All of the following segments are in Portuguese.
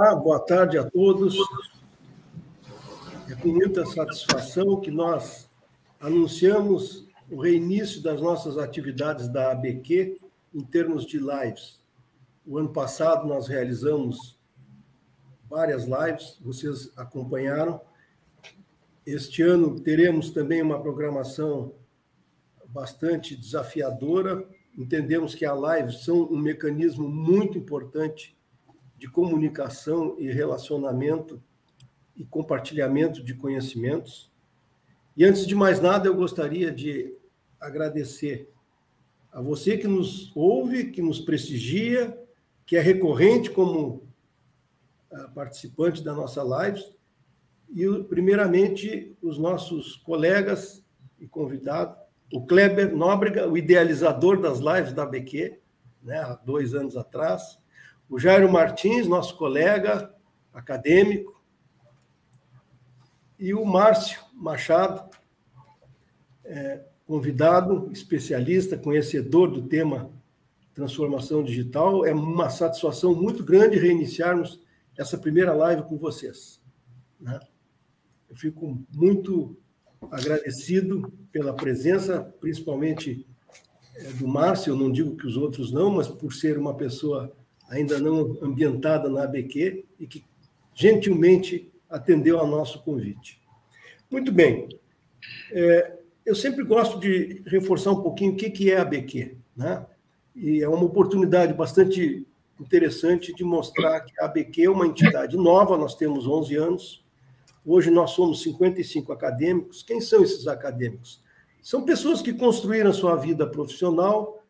Olá, boa tarde a todos. É com muita satisfação que nós anunciamos o reinício das nossas atividades da ABQ em termos de lives. O ano passado nós realizamos várias lives, vocês acompanharam. Este ano teremos também uma programação bastante desafiadora. Entendemos que a live são um mecanismo muito importante de comunicação e relacionamento e compartilhamento de conhecimentos. E antes de mais nada, eu gostaria de agradecer a você que nos ouve, que nos prestigia, que é recorrente como ah, participante da nossa live, e, primeiramente, os nossos colegas e convidados, o Kleber Nóbrega, o idealizador das lives da BQ, né, há dois anos atrás, o Jairo Martins, nosso colega acadêmico, e o Márcio Machado, é, convidado, especialista, conhecedor do tema transformação digital. É uma satisfação muito grande reiniciarmos essa primeira live com vocês. Né? Eu fico muito agradecido pela presença, principalmente é, do Márcio, eu não digo que os outros não, mas por ser uma pessoa ainda não ambientada na ABQ e que gentilmente atendeu ao nosso convite. Muito bem. É, eu sempre gosto de reforçar um pouquinho o que é a ABQ, né? E é uma oportunidade bastante interessante de mostrar que a ABQ é uma entidade nova, nós temos 11 anos, hoje nós somos 55 acadêmicos. Quem são esses acadêmicos? São pessoas que construíram a sua vida profissional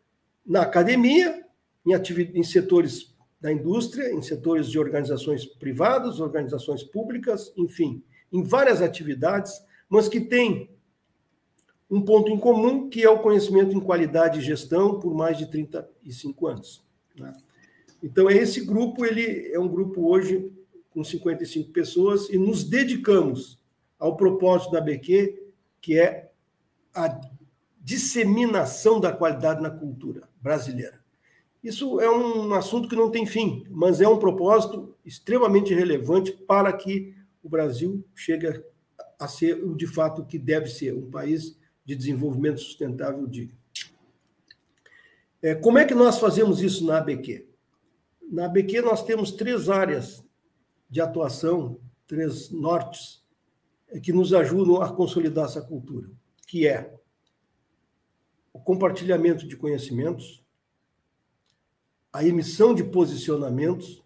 na academia, em, em setores da indústria, em setores de organizações privadas, organizações públicas, enfim, em várias atividades, mas que têm um ponto em comum, que é o conhecimento em qualidade e gestão por mais de 35 anos. Né? Então, esse grupo ele é um grupo hoje com 55 pessoas e nos dedicamos ao propósito da BQ, que é a disseminação da qualidade na cultura brasileira. Isso é um assunto que não tem fim, mas é um propósito extremamente relevante para que o Brasil chegue a ser o de fato que deve ser, um país de desenvolvimento sustentável digno. É, como é que nós fazemos isso na ABQ? Na ABQ nós temos três áreas de atuação, três nortes, é, que nos ajudam a consolidar essa cultura, que é o compartilhamento de conhecimentos, a emissão de posicionamentos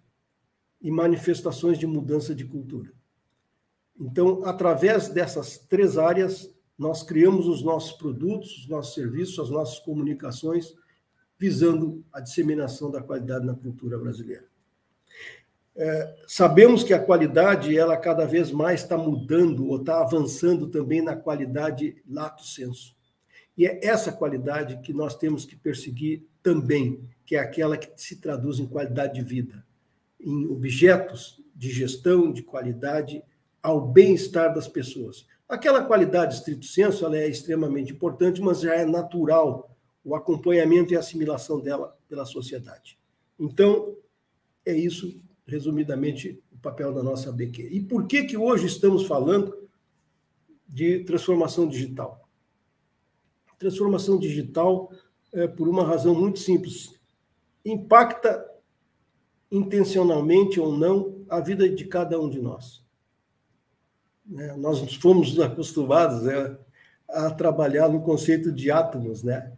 e manifestações de mudança de cultura. Então, através dessas três áreas, nós criamos os nossos produtos, os nossos serviços, as nossas comunicações, visando a disseminação da qualidade na cultura brasileira. É, sabemos que a qualidade, ela cada vez mais está mudando ou está avançando também na qualidade lato senso. E é essa qualidade que nós temos que perseguir também, que é aquela que se traduz em qualidade de vida, em objetos de gestão, de qualidade, ao bem-estar das pessoas. Aquela qualidade estrito senso ela é extremamente importante, mas já é natural o acompanhamento e assimilação dela pela sociedade. Então, é isso, resumidamente, o papel da nossa BQ. E por que, que hoje estamos falando de transformação digital? Transformação digital é, por uma razão muito simples. Impacta intencionalmente ou não a vida de cada um de nós. É, nós fomos acostumados é, a trabalhar no conceito de átomos, né?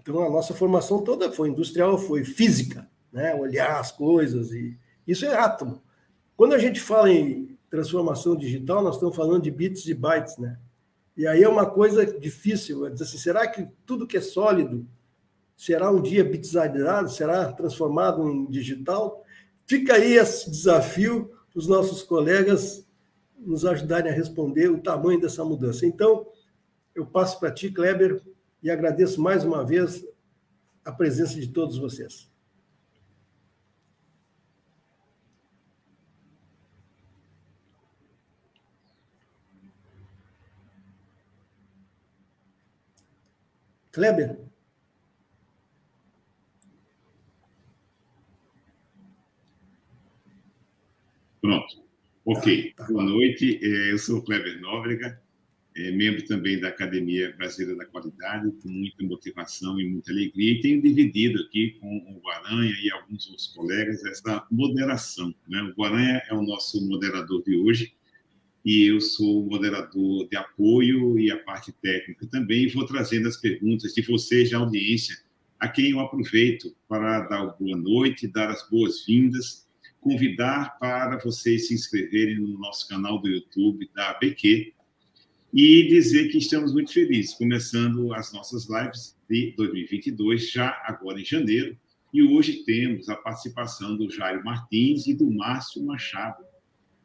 Então a nossa formação toda foi industrial, foi física, né? Olhar as coisas e isso é átomo. Quando a gente fala em transformação digital, nós estamos falando de bits e bytes, né? E aí é uma coisa difícil, assim, será que tudo que é sólido será um dia bitizado, será transformado em digital? Fica aí esse desafio para os nossos colegas nos ajudarem a responder o tamanho dessa mudança. Então, eu passo para ti, Kleber, e agradeço mais uma vez a presença de todos vocês. Kleber? Ok, tá, tá. boa noite. É, eu sou o Kleber Nóbrega, é, membro também da Academia Brasileira da Qualidade, com muita motivação e muita alegria, e tenho dividido aqui com o Guaranha e alguns outros colegas essa moderação. Né? O Guaranha é o nosso moderador de hoje, e eu sou moderador de apoio e a parte técnica também, vou trazendo as perguntas de vocês, da audiência, a quem eu aproveito para dar boa noite, dar as boas-vindas, convidar para vocês se inscreverem no nosso canal do YouTube da ABQ, e dizer que estamos muito felizes, começando as nossas lives de 2022, já agora em janeiro, e hoje temos a participação do Jairo Martins e do Márcio Machado,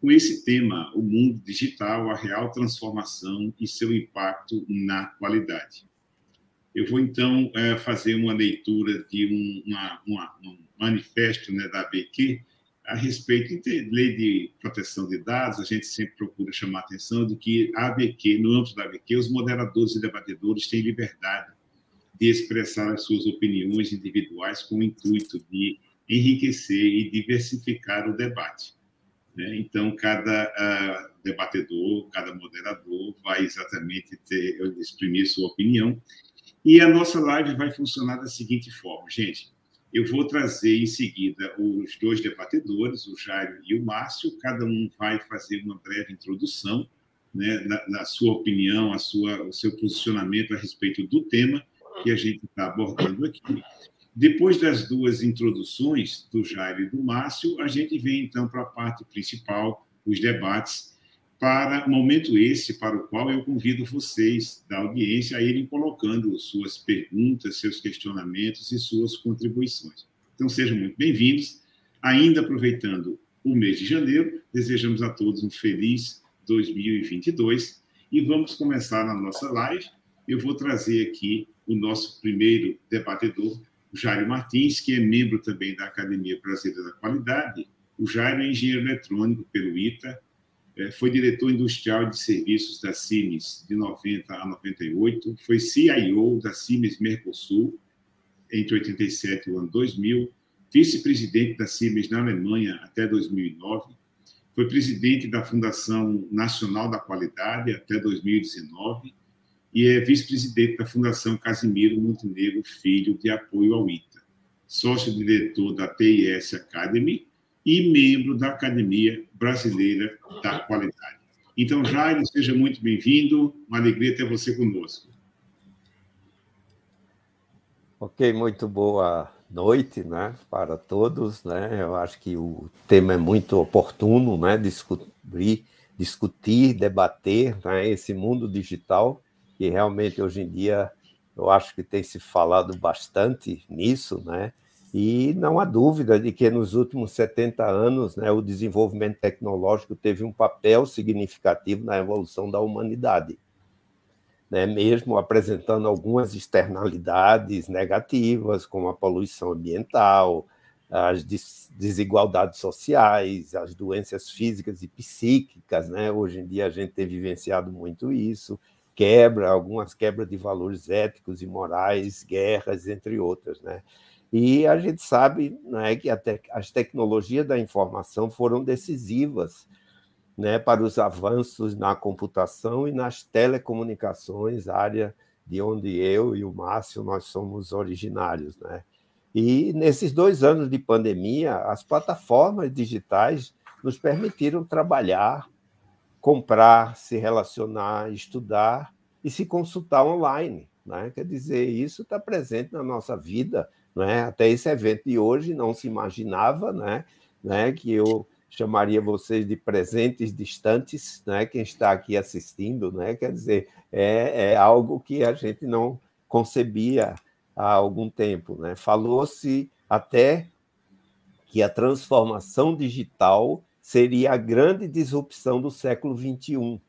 com esse tema, o mundo digital, a real transformação e seu impacto na qualidade. Eu vou, então, é, fazer uma leitura de um, uma, uma, um manifesto né, da ABQ, a respeito de lei de proteção de dados, a gente sempre procura chamar a atenção de que a ABQ, no âmbito da ABQ, os moderadores e debatedores têm liberdade de expressar as suas opiniões individuais com o intuito de enriquecer e diversificar o debate. Né? Então, cada uh, debatedor, cada moderador vai exatamente ter, exprimir sua opinião. E a nossa live vai funcionar da seguinte forma, gente. Eu vou trazer em seguida os dois debatedores, o Jairo e o Márcio. Cada um vai fazer uma breve introdução, né, na, na sua opinião, a sua, o seu posicionamento a respeito do tema que a gente está abordando aqui. Depois das duas introduções, do Jairo e do Márcio, a gente vem então para a parte principal, os debates para momento esse para o qual eu convido vocês da audiência a irem colocando suas perguntas, seus questionamentos e suas contribuições. Então sejam muito bem-vindos. Ainda aproveitando o mês de janeiro, desejamos a todos um feliz 2022 e vamos começar na nossa live. Eu vou trazer aqui o nosso primeiro debatedor, o Jairo Martins, que é membro também da Academia Brasileira da Qualidade. O Jairo é engenheiro eletrônico pelo ITA, foi diretor industrial de serviços da Siemens de 90 a 98, foi CIO da Siemens Mercosul entre 87 e o ano 2000, vice-presidente da Siemens na Alemanha até 2009, foi presidente da Fundação Nacional da Qualidade até 2019 e é vice-presidente da Fundação Casimiro Montenegro Filho de apoio ao ITA, sócio-diretor da TIS Academy e membro da Academia Brasileira da Qualidade. Então, Jairo, seja muito bem-vindo. Uma alegria ter você conosco. Ok, muito boa noite né, para todos. Né? Eu acho que o tema é muito oportuno, né? Descobrir, discutir, debater né, esse mundo digital, que realmente hoje em dia eu acho que tem se falado bastante nisso, né? E não há dúvida de que nos últimos 70 anos né, o desenvolvimento tecnológico teve um papel significativo na evolução da humanidade, né, mesmo apresentando algumas externalidades negativas, como a poluição ambiental, as desigualdades sociais, as doenças físicas e psíquicas. Né? Hoje em dia a gente tem vivenciado muito isso, quebra, algumas quebras de valores éticos e morais, guerras, entre outras. Né? E a gente sabe né, que te as tecnologias da informação foram decisivas né, para os avanços na computação e nas telecomunicações, área de onde eu e o Márcio nós somos originários. Né? E nesses dois anos de pandemia, as plataformas digitais nos permitiram trabalhar, comprar, se relacionar, estudar e se consultar online. Né? Quer dizer, isso está presente na nossa vida né? Até esse evento de hoje não se imaginava né, né, que eu chamaria vocês de presentes distantes, né? Quem está aqui assistindo, né? Quer dizer, é, é algo que a gente não concebia há algum tempo, né? Falou-se até que a transformação digital seria a grande disrupção do século XXI,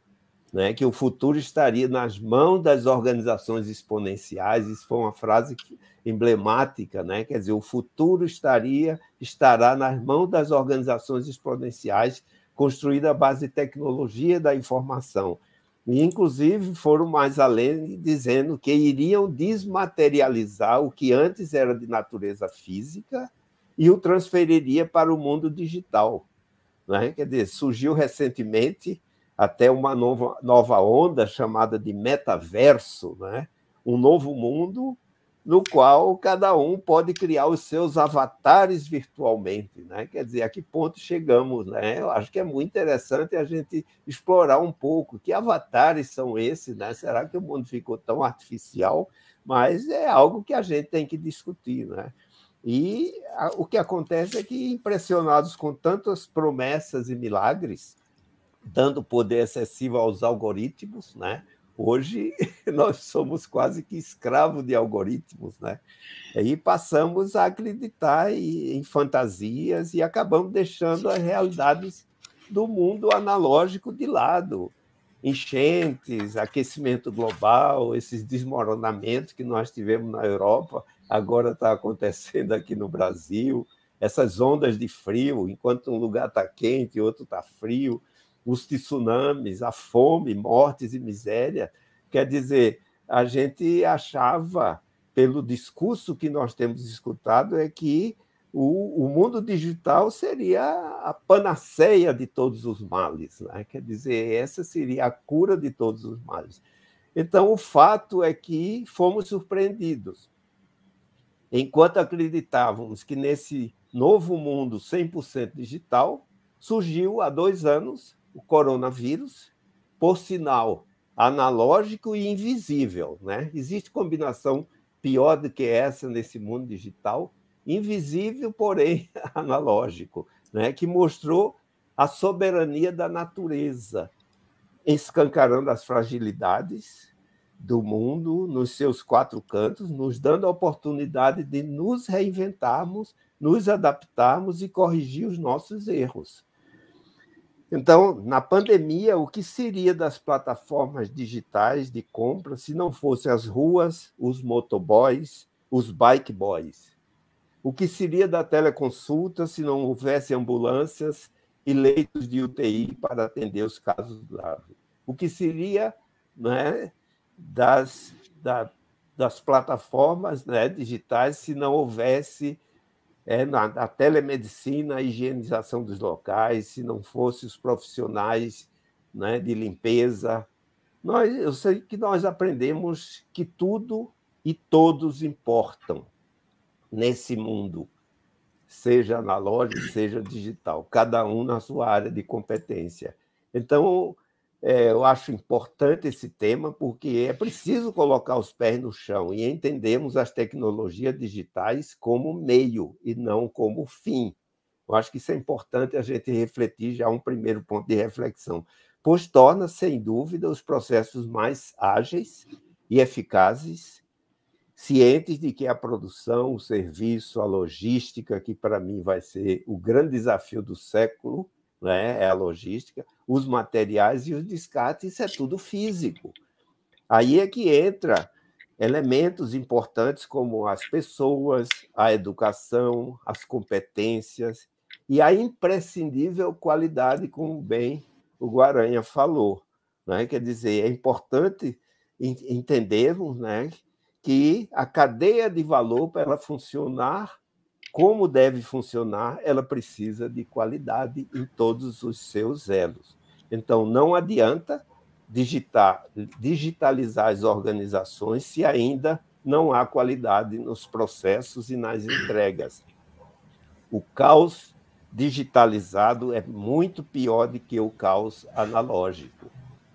né? Que o futuro estaria nas mãos das organizações exponenciais. Isso foi uma frase emblemática, né? quer dizer, o futuro estaria estará nas mãos das organizações exponenciais construída à base de tecnologia da informação. E, inclusive, foram mais além, dizendo que iriam desmaterializar o que antes era de natureza física e o transferiria para o mundo digital. Né? Quer dizer, surgiu recentemente até uma nova, nova onda chamada de metaverso, né? um novo mundo no qual cada um pode criar os seus avatares virtualmente. Né? Quer dizer, a que ponto chegamos? Né? Eu acho que é muito interessante a gente explorar um pouco que avatares são esses. Né? Será que o mundo ficou tão artificial? Mas é algo que a gente tem que discutir. Né? E o que acontece é que, impressionados com tantas promessas e milagres, dando poder excessivo aos algoritmos, né? Hoje nós somos quase que escravos de algoritmos, né? E passamos a acreditar em fantasias e acabamos deixando as realidades do mundo analógico de lado. Enchentes, aquecimento global, esses desmoronamentos que nós tivemos na Europa, agora está acontecendo aqui no Brasil, essas ondas de frio, enquanto um lugar está quente, outro está frio os tsunamis, a fome, mortes e miséria. Quer dizer, a gente achava, pelo discurso que nós temos escutado, é que o, o mundo digital seria a panaceia de todos os males. Né? Quer dizer, essa seria a cura de todos os males. Então, o fato é que fomos surpreendidos. Enquanto acreditávamos que nesse novo mundo 100% digital, surgiu há dois anos o coronavírus, por sinal analógico e invisível. Né? Existe combinação pior do que essa nesse mundo digital, invisível, porém analógico, né? que mostrou a soberania da natureza, escancarando as fragilidades do mundo nos seus quatro cantos, nos dando a oportunidade de nos reinventarmos, nos adaptarmos e corrigir os nossos erros. Então, na pandemia, o que seria das plataformas digitais de compra se não fossem as ruas, os motoboys, os bike boys? O que seria da teleconsulta se não houvesse ambulâncias e leitos de UTI para atender os casos graves? O que seria né, das, da, das plataformas né, digitais se não houvesse é, na, na telemedicina, a higienização dos locais, se não fossem os profissionais né, de limpeza. Nós, eu sei que nós aprendemos que tudo e todos importam nesse mundo, seja analógico, seja digital, cada um na sua área de competência. Então, é, eu acho importante esse tema, porque é preciso colocar os pés no chão e entendemos as tecnologias digitais como meio e não como fim. Eu acho que isso é importante a gente refletir já um primeiro ponto de reflexão, pois torna, sem dúvida, os processos mais ágeis e eficazes, cientes de que a produção, o serviço, a logística, que para mim vai ser o grande desafio do século, né? é a logística, os materiais e os descartes, isso é tudo físico. Aí é que entra elementos importantes como as pessoas, a educação, as competências e a imprescindível qualidade, como bem o Guaranha falou. Né? Quer dizer, é importante entendermos né, que a cadeia de valor, para ela funcionar como deve funcionar, ela precisa de qualidade em todos os seus elos. Então, não adianta digitar, digitalizar as organizações se ainda não há qualidade nos processos e nas entregas. O caos digitalizado é muito pior do que o caos analógico.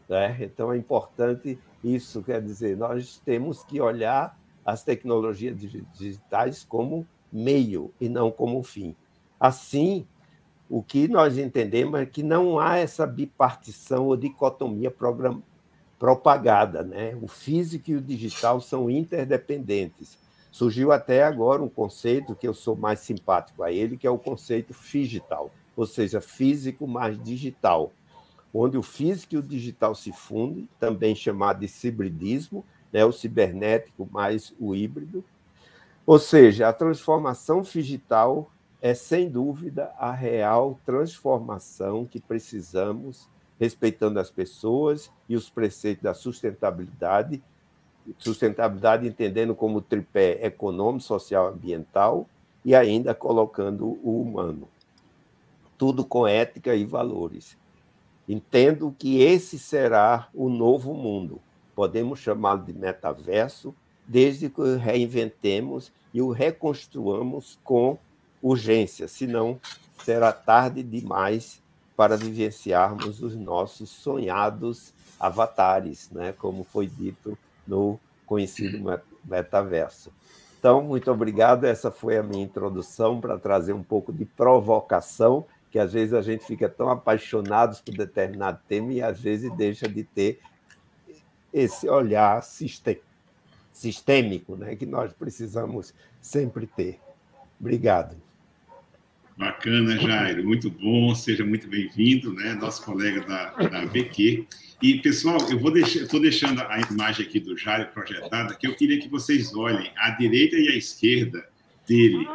Né? Então, é importante isso, quer dizer, nós temos que olhar as tecnologias digitais como meio e não como fim. Assim, o que nós entendemos é que não há essa bipartição ou dicotomia program... propagada. Né? O físico e o digital são interdependentes. Surgiu até agora um conceito que eu sou mais simpático a ele, que é o conceito digital, ou seja, físico mais digital, onde o físico e o digital se fundem, também chamado de cibridismo, né? o cibernético mais o híbrido, ou seja, a transformação digital é, sem dúvida, a real transformação que precisamos, respeitando as pessoas e os preceitos da sustentabilidade, sustentabilidade entendendo como tripé econômico, social, ambiental, e ainda colocando o humano. tudo com ética e valores. Entendo que esse será o novo mundo. Podemos chamá-lo de metaverso, desde que o reinventemos e o reconstruamos com urgência, senão será tarde demais para vivenciarmos os nossos sonhados avatares, né? como foi dito no conhecido metaverso. Então, muito obrigado. Essa foi a minha introdução para trazer um pouco de provocação, que às vezes a gente fica tão apaixonados por determinado tema e às vezes deixa de ter esse olhar sistêmico né, que nós precisamos sempre ter. Obrigado. Bacana, Jairo, muito bom, seja muito bem-vindo, né? Nosso colega da, da BQ. E, pessoal, eu vou deixar, estou deixando a imagem aqui do Jairo projetada, que eu queria que vocês olhem à direita e à esquerda dele.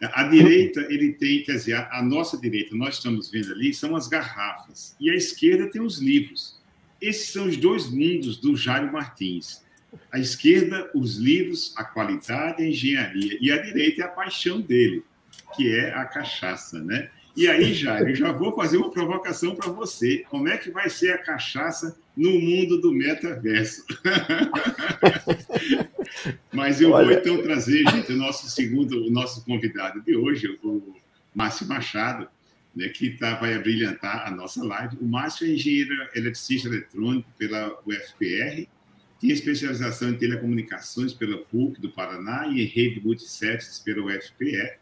À direita, ele tem, quer dizer, a, a nossa direita, nós estamos vendo ali, são as garrafas, e à esquerda tem os livros. Esses são os dois mundos do Jairo Martins. À esquerda, os livros, a qualidade, a engenharia, e à direita é a paixão dele que é a cachaça, né? E aí, Jair, eu já vou fazer uma provocação para você. Como é que vai ser a cachaça no mundo do metaverso? Mas eu Olha... vou então trazer, gente, o nosso segundo, o nosso convidado de hoje, o Márcio Machado, né, que tá, vai brilhantar a nossa live. O Márcio é engenheiro eletricista eletrônico pela UFPR, tem especialização em telecomunicações pela PUC do Paraná e em rede multiservices pela UFPR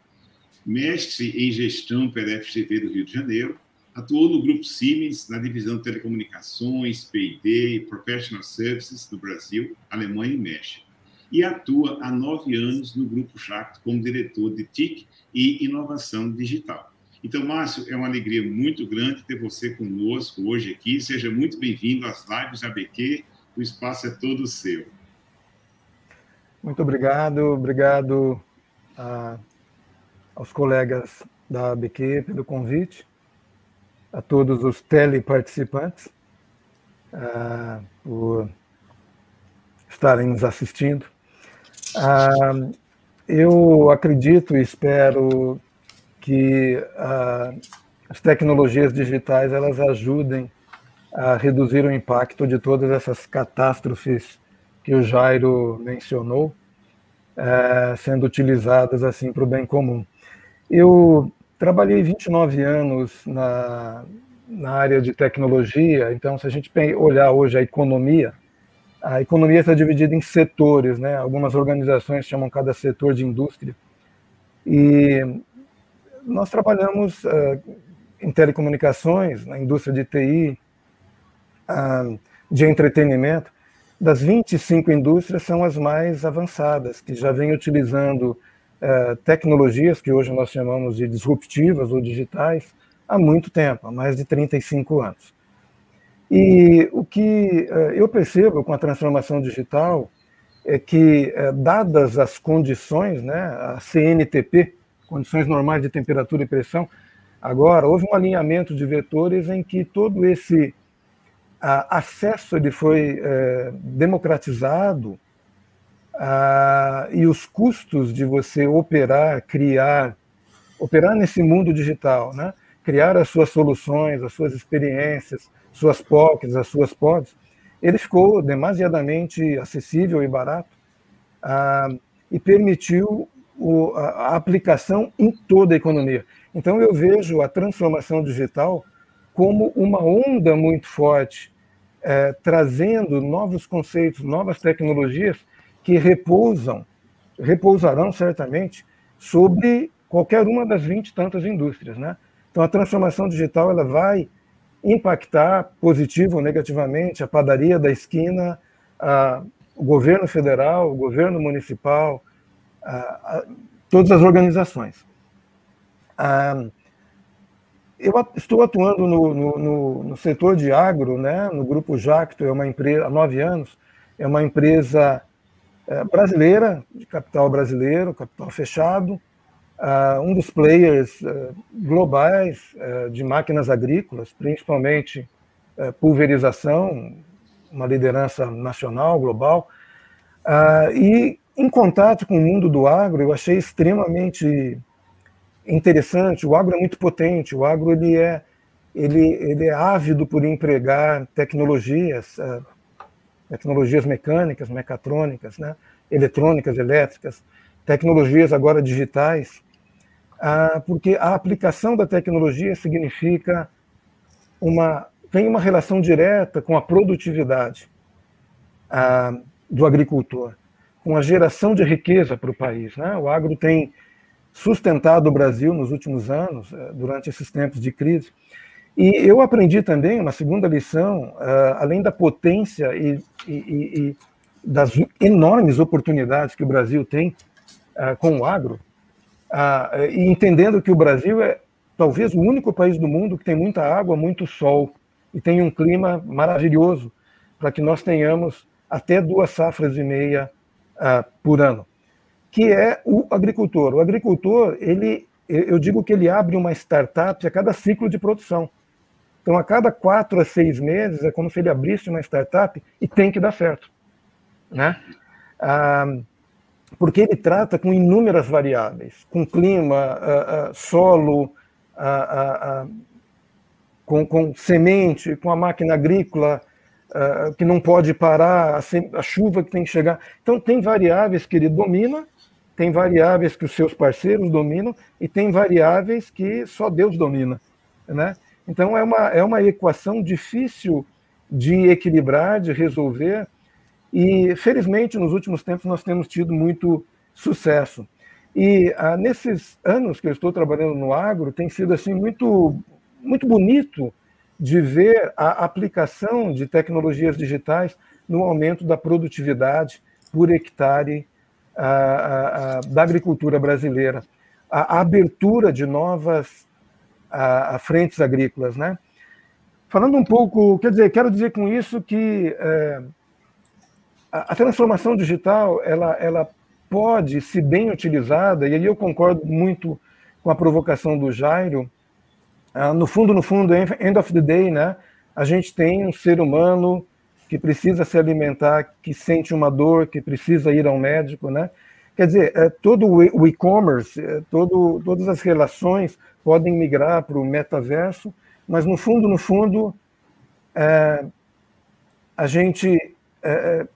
mestre em gestão pela FGV do Rio de Janeiro, atuou no Grupo Siemens, na divisão de telecomunicações, P&D e Professional Services no Brasil, Alemanha e México. E atua há nove anos no Grupo Jacto como diretor de TIC e inovação digital. Então, Márcio, é uma alegria muito grande ter você conosco hoje aqui. Seja muito bem-vindo às lives ABQ. O espaço é todo seu. Muito obrigado, obrigado a aos colegas da ABQ pelo convite, a todos os teleparticipantes uh, por estarem nos assistindo. Uh, eu acredito e espero que uh, as tecnologias digitais elas ajudem a reduzir o impacto de todas essas catástrofes que o Jairo mencionou, eh, sendo utilizadas assim para o bem comum. Eu trabalhei 29 anos na, na área de tecnologia, então, se a gente olhar hoje a economia, a economia está dividida em setores, né? Algumas organizações chamam cada setor de indústria. E nós trabalhamos uh, em telecomunicações, na indústria de TI, de entretenimento. Das 25 indústrias, são as mais avançadas, que já vêm utilizando é, tecnologias que hoje nós chamamos de disruptivas ou digitais há muito tempo, há mais de 35 anos. E o que é, eu percebo com a transformação digital é que, é, dadas as condições, né, a CNTP, condições normais de temperatura e pressão, agora houve um alinhamento de vetores em que todo esse acesso ele foi é, democratizado ah, e os custos de você operar, criar, operar nesse mundo digital, né? criar as suas soluções, as suas experiências, suas POCs, as suas pods, ele ficou demasiadamente acessível e barato ah, e permitiu o, a, a aplicação em toda a economia. Então eu vejo a transformação digital como uma onda muito forte, é, trazendo novos conceitos, novas tecnologias que repousam, repousarão certamente sobre qualquer uma das 20 e tantas indústrias. Né? Então, a transformação digital ela vai impactar positivo ou negativamente a padaria da esquina, a, o governo federal, o governo municipal, a, a, todas as organizações. Eu estou atuando no, no, no, no, setor de agro, né, no Grupo Jacto, é uma empresa, há nove anos, é uma empresa é, brasileira, de capital brasileiro, capital fechado, uh, um dos players uh, globais uh, de máquinas agrícolas, principalmente pulverização, uma liderança nacional, global. e em contato com o mundo do agro, eu achei extremamente interessante, o agro é muito potente, o agro ele é, ele, ele é ávido por empregar tecnologias, uh, tecnologias mecânicas, mecatrônicas, né? eletrônicas, elétricas, tecnologias agora digitais, uh, porque a aplicação da tecnologia significa uma tem uma relação direta com a produtividade uh, do agricultor, com a geração de riqueza para o país. Né? O agro tem sustentado o Brasil nos últimos anos, uh, durante esses tempos de crise. E eu aprendi também uma segunda lição, uh, além da potência e, e, e, das enormes oportunidades que o Brasil tem uh, com o agro, uh, e entendendo que o Brasil é talvez o único país do mundo que tem muita água, muito sol e tem um clima maravilhoso para que nós tenhamos até duas safras e meia por ano, que é o agricultor. O agricultor, ele, eu digo que ele abre uma startup a cada ciclo de produção. Então, a cada quatro a seis meses, é como se ele abrisse uma startup e tem que dar certo. Né? Ah, porque ele trata com inúmeras variáveis, com clima, ah, ah, solo, com, com, semente, com a máquina agrícola, que não pode parar, a chuva que tem que chegar. Então, tem variáveis que ele domina, tem variáveis que os seus parceiros dominam, e tem variáveis que só Deus domina. Né? Então, é uma, é uma equação difícil de equilibrar, de resolver, e felizmente nos últimos tempos nós temos tido muito sucesso. E ah, nesses anos que eu estou trabalhando no agro, tem sido assim muito, muito bonito de ver a aplicação de tecnologias digitais no aumento da produtividade por hectare ah, ah da agricultura brasileira. A, a abertura de novas a, a frentes agrícolas, né? Falando um pouco, quer dizer, quero dizer com isso que é, a, a, transformação digital ela, ela pode, se bem utilizada, e aí eu concordo muito com a provocação do Jairo, ah, no fundo, no fundo, end of the day, né? A gente tem um ser humano que precisa se alimentar, que sente uma dor, que precisa ir ao médico, né? Quer dizer, é, todo o e-commerce, é, todo, todas as relações podem migrar para o metaverso, mas no fundo, no fundo, é, a gente é, é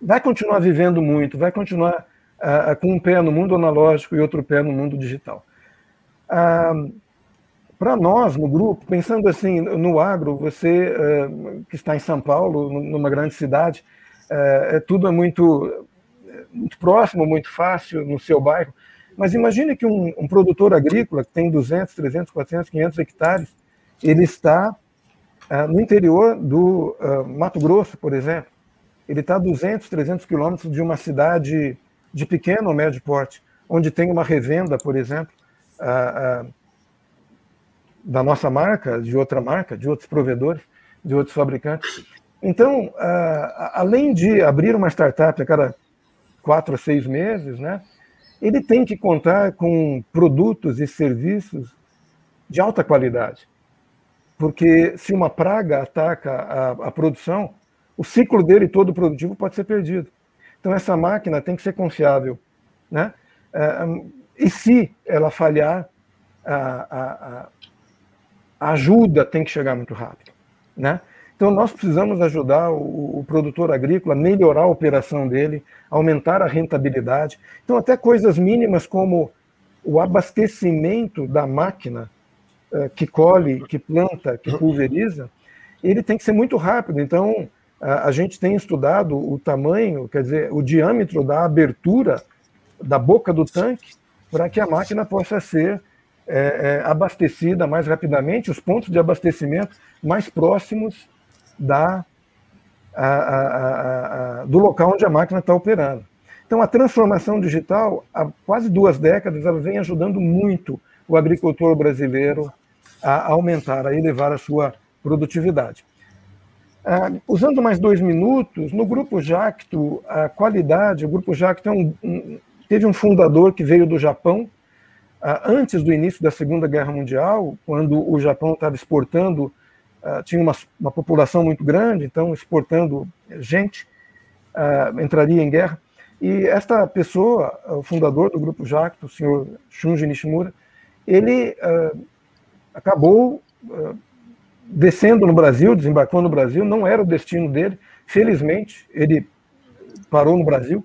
vai continuar vivendo muito, vai continuar é, com um pé no mundo analógico e outro pé no mundo digital. Ah, para nós, no grupo, pensando assim, no agro, você que está em São Paulo, numa grande cidade, é, tudo é muito muito próximo, muito fácil no seu bairro. Mas imagine que um, um, produtor agrícola que tem 200, 300, 400, 500 hectares, ele está uh, no interior do uh, Mato Grosso, por exemplo. Ele está a 200, 300 quilômetros de uma cidade de pequeno ou médio porte, onde tem uma revenda, por exemplo, uh, da nossa marca, de outra marca, de outros provedores, de outros fabricantes. Então, além de abrir uma startup a cada quatro a seis meses, né? ele tem que contar com produtos e serviços de alta qualidade. Porque se uma praga ataca a, a produção, o ciclo dele todo produtivo pode ser perdido. Então, essa máquina tem que ser confiável. Né? É, e se ela falhar, a, a, ajuda tem que chegar muito rápido. Né? Então, nós precisamos ajudar o, o, produtor agrícola a melhorar a operação dele, aumentar a rentabilidade. Então, até coisas mínimas como o abastecimento da máquina eh, que colhe, que planta, que pulveriza, ele tem que ser muito rápido. Então, a, a gente tem estudado o tamanho, quer dizer, o diâmetro da abertura da boca do tanque para que a máquina possa ser é, é, abastecida mais rapidamente, os pontos de abastecimento mais próximos da, a, a, a, do local onde a máquina está operando. Então, a transformação digital, há quase duas décadas, ela vem ajudando muito o agricultor brasileiro a aumentar, a elevar a sua produtividade. Ah, usando mais dois minutos, no Grupo Jacto, a qualidade, o Grupo Jacto é um, um, teve um fundador que veio do Japão, antes do início da Segunda Guerra Mundial, quando o Japão estava exportando uh, tinha uma, uma, população muito grande, então exportando gente, uh, entraria em guerra. E esta pessoa, o fundador do grupo Jacto, o senhor Shunji Nishimura, ele acabou descendo no Brasil, desembarcou no Brasil, não era o destino dele, felizmente, ele parou no Brasil.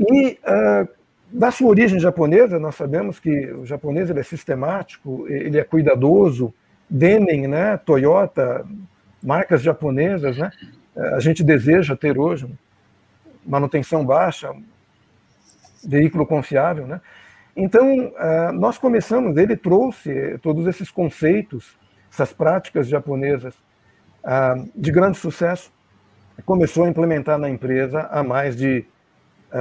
E uh, da sua origem japonesa, nós sabemos que o japonês ele é sistemático, ele é cuidadoso, Demen, né, Toyota, marcas japonesas, né, a gente deseja ter hoje manutenção baixa, veículo confiável, né? Então, uh, nós começamos, ele trouxe todos esses conceitos, essas práticas japonesas uh, de grande sucesso, começou a implementar na empresa há mais de ah,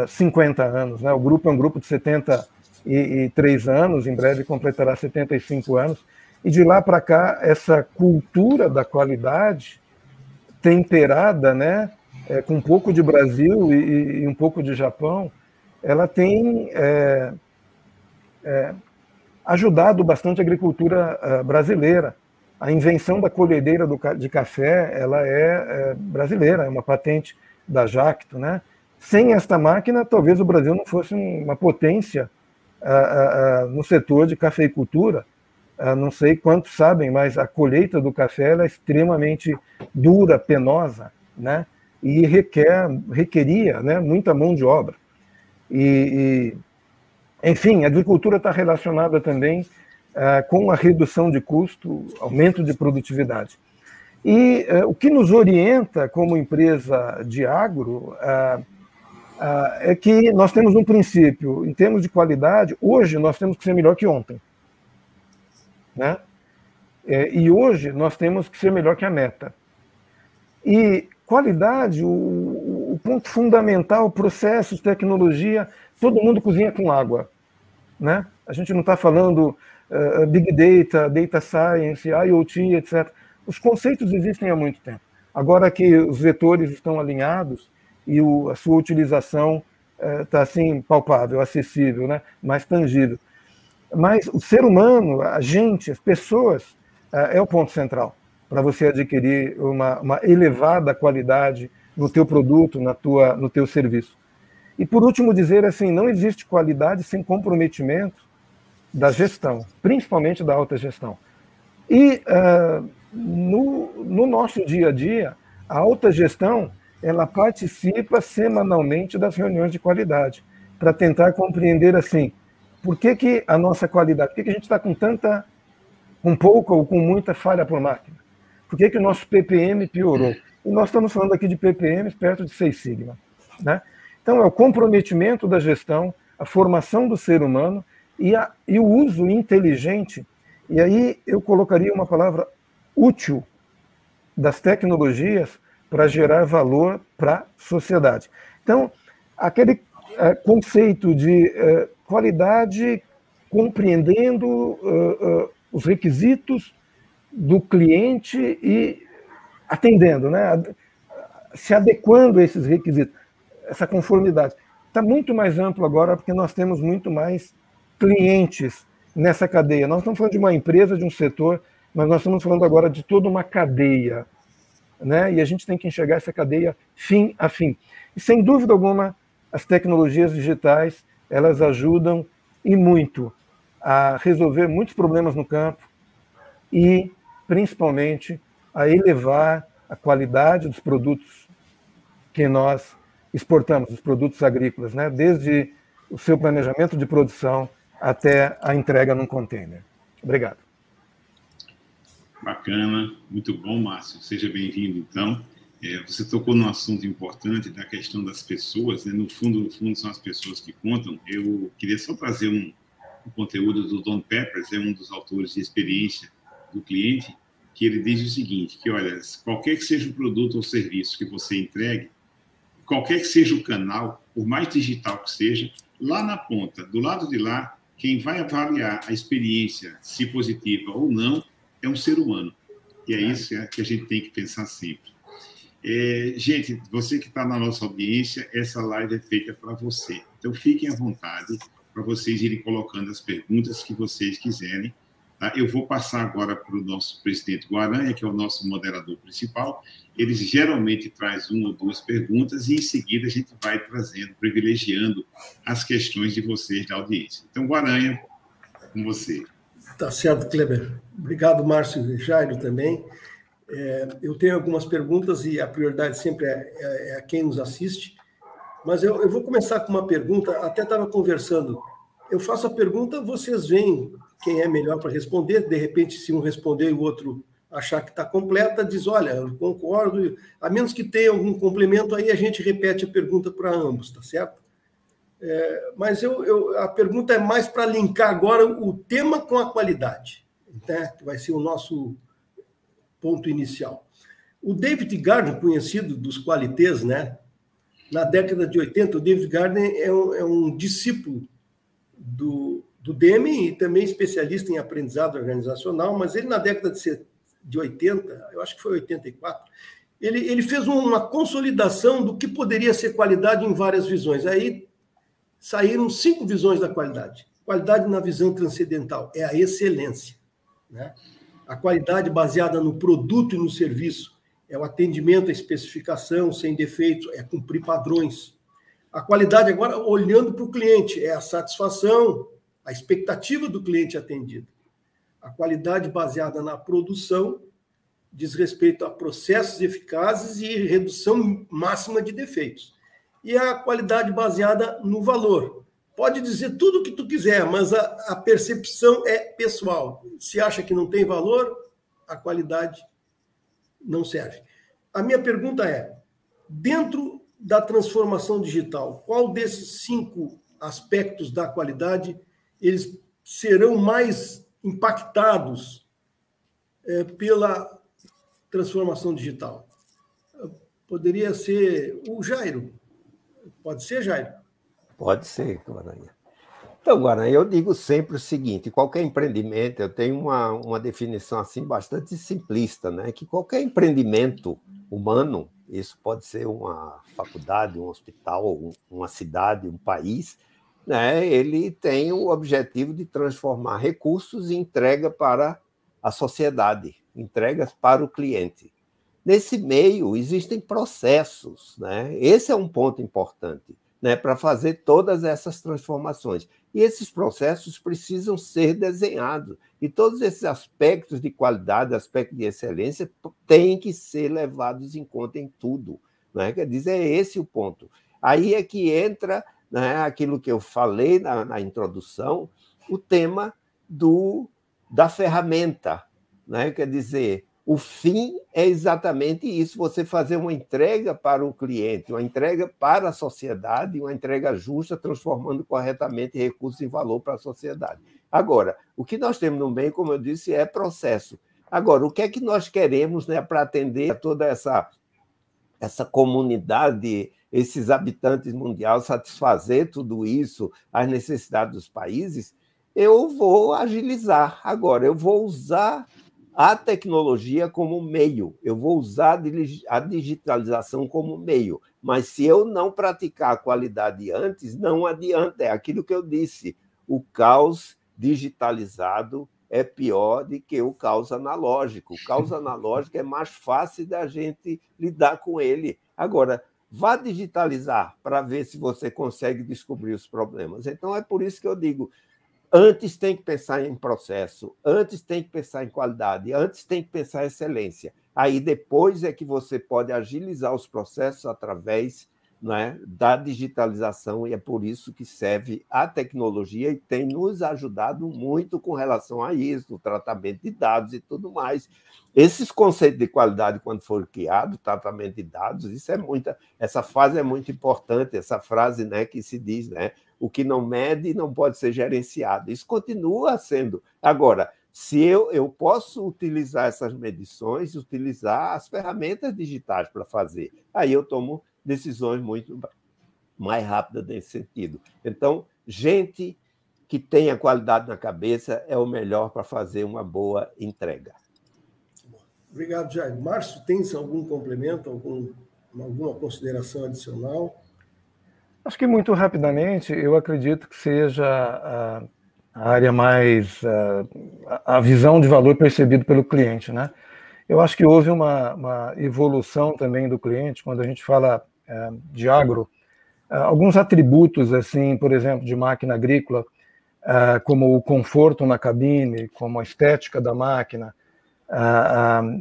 50 anos. Né? O grupo é um grupo de 73 anos, em breve completará 75 anos, e de lá para cá, essa cultura da qualidade temperada, né, é, com um pouco de Brasil e, e, um pouco de Japão, ela tem é, é, ajudado bastante a agricultura brasileira. A invenção da colhedeira do, de café, ela é, brasileira, é uma patente da Jacto, né? Sem esta máquina, talvez o Brasil não fosse uma potência uh, uh, no setor de cafeicultura. não sei quantos sabem, mas a colheita do café é extremamente dura, penosa, né? E requer, requeria né, muita mão de obra. E, e enfim, a agricultura está relacionada também uh, com a redução de custo, aumento de produtividade. E uh, o que nos orienta como empresa de agro uh, é que nós temos um princípio, em termos de qualidade, hoje nós temos que ser melhor que ontem. Né? É, e hoje nós temos que ser melhor que a meta. E qualidade, o, o ponto fundamental, processos, tecnologia, todo mundo cozinha com água. Né? A gente não está falando uh, Big Data, Data Science, IoT, etc. Os conceitos existem há muito tempo. Agora que os vetores estão alinhados e o, a sua utilização está uh, assim palpável, acessível, né? mais tangível. Mas o ser humano, a gente, as pessoas, uh, é o ponto central para você adquirir uma, uma elevada qualidade no teu produto, na tua, no teu serviço. E por último dizer assim, não existe qualidade sem comprometimento da gestão, principalmente da alta gestão. E uh, no, no nosso dia a dia, a alta gestão ela participa semanalmente das reuniões de qualidade para tentar compreender assim por que, que a nossa qualidade, por que, que a gente está com tanta, com pouca ou com muita falha por máquina? Por que, que o nosso PPM piorou? E nós estamos falando aqui de PPM perto de 6 sigma. Né? Então, é o comprometimento da gestão, a formação do ser humano e, a, e o uso inteligente. E aí eu colocaria uma palavra útil das tecnologias para gerar valor para a sociedade. Então, aquele é, conceito de é, qualidade compreendendo uh, os requisitos do cliente e atendendo, né? se adequando a esses requisitos essa conformidade. Está muito mais amplo agora, porque nós temos muito mais clientes nessa cadeia. Nós estamos falando de uma empresa, de um setor, mas nós estamos falando agora de toda uma cadeia. Né? E a gente tem que enxergar essa cadeia fim a fim. E sem dúvida alguma, as tecnologias digitais elas ajudam e muito a resolver muitos problemas no campo e, principalmente, a elevar a qualidade dos produtos que nós exportamos os produtos agrícolas, né? desde o seu planejamento de produção até a entrega num container. Obrigado. Bacana, muito bom, Márcio. Seja bem-vindo, então. É, você tocou num assunto importante da questão das pessoas, né? no fundo, no fundo são as pessoas que contam. Eu queria só trazer um, um conteúdo do Don Peppers, é um dos autores de experiência do cliente, que ele diz o seguinte, que olha, qualquer que seja o produto ou serviço que você entregue, qualquer que seja o canal, por mais digital que seja, lá na ponta, do lado de lá, quem vai avaliar a experiência, se positiva ou não, é um ser humano. E é isso que a gente tem que pensar sempre. É, gente, você que está na nossa audiência, essa live é feita para você. Então, fiquem à vontade para vocês irem colocando as perguntas que vocês quiserem. Tá? Eu vou passar agora para o nosso presidente Guaranha, que é o nosso moderador principal. Ele geralmente traz uma ou duas perguntas e, em seguida, a gente vai trazendo, privilegiando as questões de vocês da audiência. Então, Guaranha, com você. Tá certo, Kleber. Obrigado, Márcio e Jairo também. É, eu tenho algumas perguntas e a prioridade sempre é, é, é a quem nos assiste. Mas eu, eu, vou começar com uma pergunta. Até estava conversando. Eu faço a pergunta, vocês veem quem é melhor para responder. De repente, se um responder e o outro achar que está completa, diz: olha, eu concordo. A menos que tenha algum complemento, aí a gente repete a pergunta para ambos, tá certo? É, mas eu, eu, a pergunta é mais para linkar agora o tema com a qualidade, né? que vai ser o nosso ponto inicial. O David Gardner, conhecido dos qualitês, né? na década de 80, o David Gardner é um, é um discípulo do, do Deming e também especialista em aprendizado organizacional, mas ele, na década de, de 80, eu acho que foi 84, ele, ele fez uma consolidação do que poderia ser qualidade em várias visões. Aí saíram cinco visões da qualidade. Qualidade na visão transcendental é a excelência. Né? A qualidade baseada no produto e no serviço é o atendimento à especificação sem defeitos, é cumprir padrões. A qualidade agora olhando para o cliente é a satisfação, a expectativa do cliente atendido. A qualidade baseada na produção diz respeito a processos eficazes e redução máxima de defeitos. E a qualidade baseada no valor. Pode dizer tudo o que tu quiser, mas a, a percepção é pessoal. Se acha que não tem valor, a qualidade não serve. A minha pergunta é: dentro da transformação digital, qual desses cinco aspectos da qualidade eles serão mais impactados é, pela transformação digital? Poderia ser o Jairo. Pode ser, Jairo? Pode ser, Guaranha. Então, Guarani, eu digo sempre o seguinte: qualquer empreendimento, eu tenho uma, uma definição assim bastante simplista, né? Que qualquer empreendimento humano, isso pode ser uma faculdade, um hospital, uma cidade, um país, né? Ele tem o objetivo de transformar recursos em entrega para a sociedade, entregas para o cliente. Nesse meio existem processos, né? Esse é um ponto importante né, para fazer todas essas transformações. E esses processos precisam ser desenhados. E todos esses aspectos de qualidade, aspectos de excelência, têm que ser levados em conta em tudo. Né? Quer dizer, é esse o ponto. Aí é que entra né, aquilo que eu falei na, na introdução, o tema do, da ferramenta. Né? Quer dizer, o fim é exatamente isso: você fazer uma entrega para o cliente, uma entrega para a sociedade, uma entrega justa, transformando corretamente recursos em valor para a sociedade. Agora, o que nós temos no bem, como eu disse, é processo. Agora, o que é que nós queremos né, para atender a toda essa, essa comunidade, esses habitantes mundiais, satisfazer tudo isso, as necessidades dos países? Eu vou agilizar. Agora, eu vou usar a tecnologia como meio, eu vou usar a digitalização como meio, mas se eu não praticar a qualidade antes, não adianta, é aquilo que eu disse, o caos digitalizado é pior do que o caos analógico. O caos analógico é mais fácil da gente lidar com ele. Agora, vá digitalizar para ver se você consegue descobrir os problemas. Então, é por isso que eu digo: Antes tem que pensar em processo, antes tem que pensar em qualidade, antes tem que pensar em excelência. Aí depois é que você pode agilizar os processos através né, da digitalização, e é por isso que serve a tecnologia e tem nos ajudado muito com relação a isso, o tratamento de dados e tudo mais. Esses conceitos de qualidade, quando foram criados, tratamento de dados, isso é muita, essa fase é muito importante, essa frase né, que se diz, né? O que não mede não pode ser gerenciado. Isso continua sendo. Agora, se eu, eu posso utilizar essas medições, utilizar as ferramentas digitais para fazer, aí eu tomo decisões muito mais rápidas nesse sentido. Então, gente que tenha qualidade na cabeça é o melhor para fazer uma boa entrega. Obrigado, Jair. Márcio, tens algum complemento, algum, alguma consideração adicional? Acho que muito rapidamente, eu acredito que seja a, a área mais uh, a visão de valor percebido pelo cliente, né? Eu acho que houve uma, uma evolução também do cliente quando a gente fala uh, de agro, uh, alguns atributos assim, por exemplo, de máquina agrícola, como o conforto na cabine, como a estética da máquina,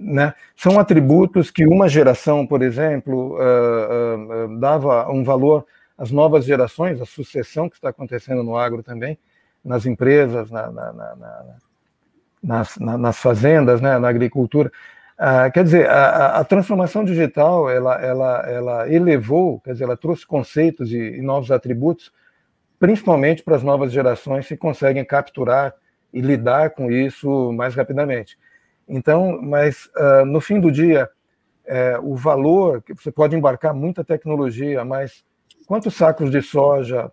né? São atributos que uma geração, por exemplo, dava um valor às novas gerações, a sucessão que está acontecendo no agro também, nas empresas, na, na, na, nas, nas, fazendas, né, na agricultura. Ah, quer dizer, a, a, transformação digital ela, ela, ela elevou, quer dizer, ela trouxe conceitos e, e novos atributos, principalmente para as novas gerações que conseguem capturar e lidar com isso mais rapidamente. Então, mas uh, no fim do dia, é, o valor que você pode embarcar muita tecnologia, mas quantos sacos de soja,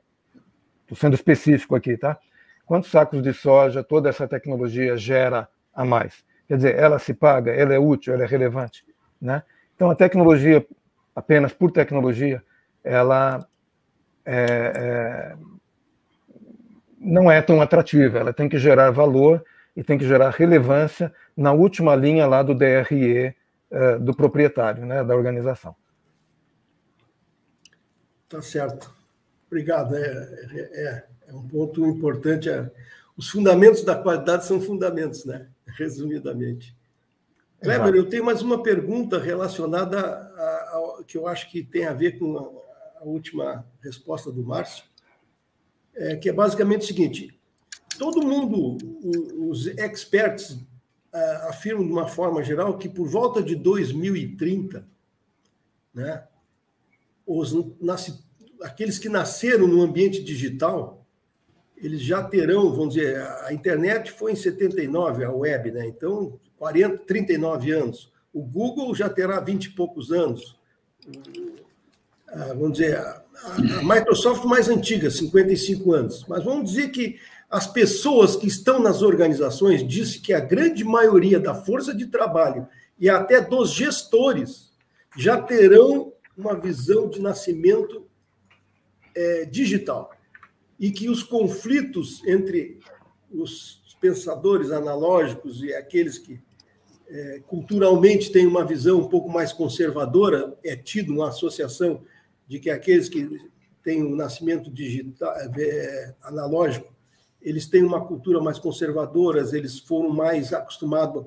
estou sendo específico aqui, tá? Quantos sacos de soja toda essa tecnologia gera a mais? Quer dizer, ela se paga, ela é útil, ela é relevante, né? Então, a tecnologia, apenas por tecnologia, ela é, é, não é tão atrativa, ela tem que gerar valor e tem que gerar relevância na última linha lá do DRE é, do proprietário, né, da organização. Tá certo. Obrigado. É, é, é um ponto importante. É, os fundamentos da qualidade são fundamentos, né? Resumidamente. Kleber, eu tenho mais uma pergunta relacionada a, a, que eu acho que tem a ver com a, a última resposta do Márcio, é, que é basicamente o seguinte: todo mundo, os experts afirmam de uma forma geral que por volta de 2030, né, os aqueles que nasceram no ambiente digital eles já terão, vamos dizer, a internet foi em 79, a web, né? Então, 40, 39 anos. O Google já terá 20 e poucos anos. Vamos dizer, a Microsoft mais antiga, 55 anos. Mas vamos dizer que as pessoas que estão nas organizações dizem que a grande maioria da força de trabalho e até dos gestores já terão uma visão de nascimento é, digital e que os conflitos entre os pensadores analógicos e aqueles que é, culturalmente têm uma visão um pouco mais conservadora, é tido uma associação de que aqueles que têm o um nascimento digital, é, analógico, eles têm uma cultura mais conservadora, eles foram mais acostumados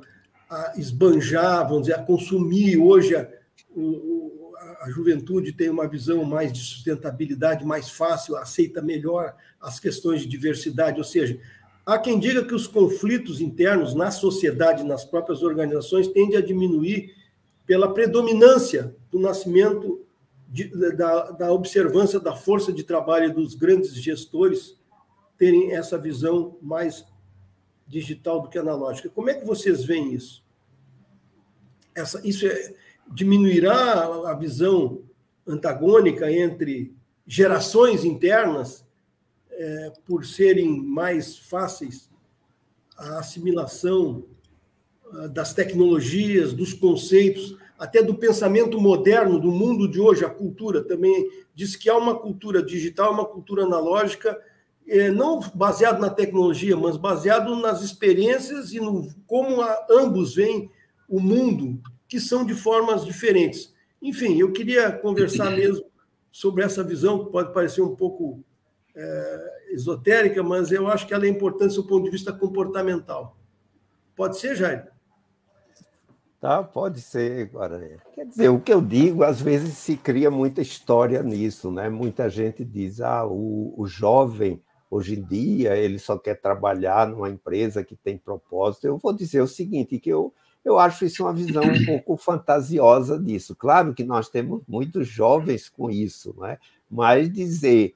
a esbanjar, vamos dizer, a consumir. Hoje, a, o, a juventude tem uma visão mais de sustentabilidade mais fácil, aceita melhor as questões de diversidade, ou seja, há quem diga que os conflitos internos na sociedade, nas próprias organizações, tendem a diminuir pela predominância do nascimento de, da, da observância da força de trabalho dos grandes gestores terem essa visão mais digital do que analógica. Como é que vocês veem isso? Essa, isso é, diminuirá a visão antagônica entre gerações internas é, por serem mais fáceis a assimilação ah, das tecnologias, dos conceitos, até do pensamento moderno do mundo de hoje, a cultura também diz que há uma cultura digital, uma cultura analógica, é, não baseado na tecnologia, mas baseado nas experiências e no como ambos veem o mundo que são de formas diferentes. Enfim, eu queria conversar mesmo sobre essa visão, que pode parecer um pouco é, esotérica, mas eu acho que ela é importante do ponto de vista comportamental. Pode ser, Jair? Tá, pode ser, agora. Quer dizer, o que eu digo, às vezes se cria muita história nisso, né? Muita gente diz, ah, o, o jovem, hoje em dia, ele só quer trabalhar numa empresa que tem propósito. Eu vou dizer o seguinte, que eu, eu acho isso uma visão um pouco fantasiosa disso. Claro que nós temos muitos jovens com isso, né? mas dizer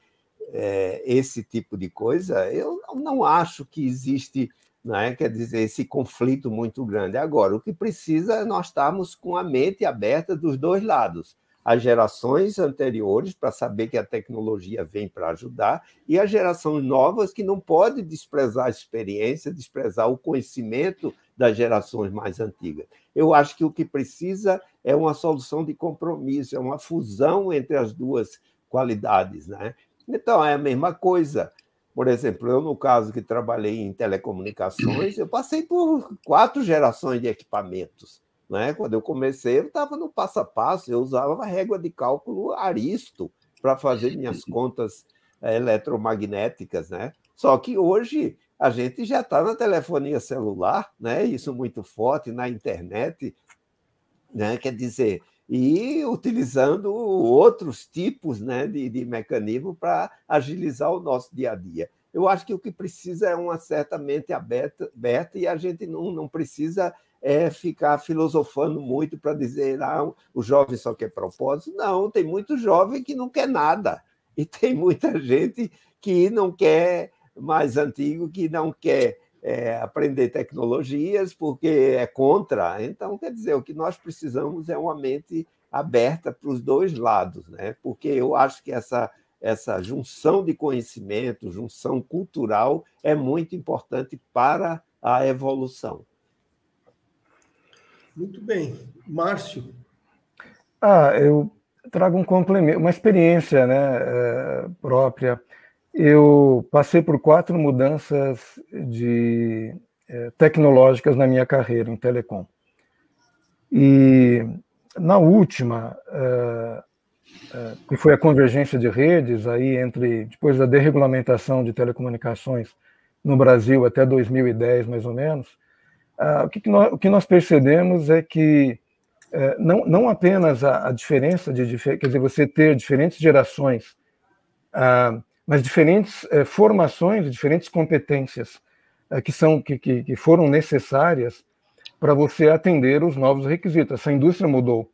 é, esse tipo de coisa, eu não acho que existe, né? quer dizer, esse conflito muito grande. Agora, o que precisa é nós estarmos com a mente aberta dos dois lados as gerações anteriores para saber que a tecnologia vem para ajudar e as gerações novas que não pode desprezar a experiência, desprezar o conhecimento das gerações mais antigas. Eu acho que o que precisa é uma solução de compromisso, é uma fusão entre as duas qualidades, né? Então é a mesma coisa. Por exemplo, eu, no caso que trabalhei em telecomunicações, eu passei por quatro gerações de equipamentos. Né? Quando eu comecei, eu estava no passo a passo, eu usava a régua de cálculo Aristo para fazer minhas contas eh, eletromagnéticas. Né? Só que hoje a gente já está na telefonia celular, né? isso muito forte, na internet. Né? Quer dizer, e utilizando outros tipos né, de, de mecanismo para agilizar o nosso dia a dia. Eu acho que o que precisa é uma certa mente aberta, aberta e a gente não, não precisa é, ficar filosofando muito para dizer ah, o jovem só quer propósito. Não, tem muito jovem que não quer nada. E tem muita gente que não quer mais antigo, que não quer é, aprender tecnologias porque é contra. Então, quer dizer, o que nós precisamos é uma mente aberta para os dois lados, né? porque eu acho que essa, essa junção de conhecimento, junção cultural, é muito importante para a evolução. Muito bem. Márcio. Ah, eu trago um complemento, uma experiência né, é, própria. Eu passei por quatro mudanças de, é, tecnológicas na minha carreira em telecom. E na última, é, que foi a convergência de redes, aí entre depois da desregulamentação de telecomunicações no Brasil até 2010, mais ou menos, o, que, nós, o que nós percebemos é que não, não apenas a, a diferença de, quer dizer, você ter diferentes gerações mas diferentes é, formações, diferentes competências é, que são que, que, que foram necessárias para você atender os novos requisitos. Essa indústria mudou.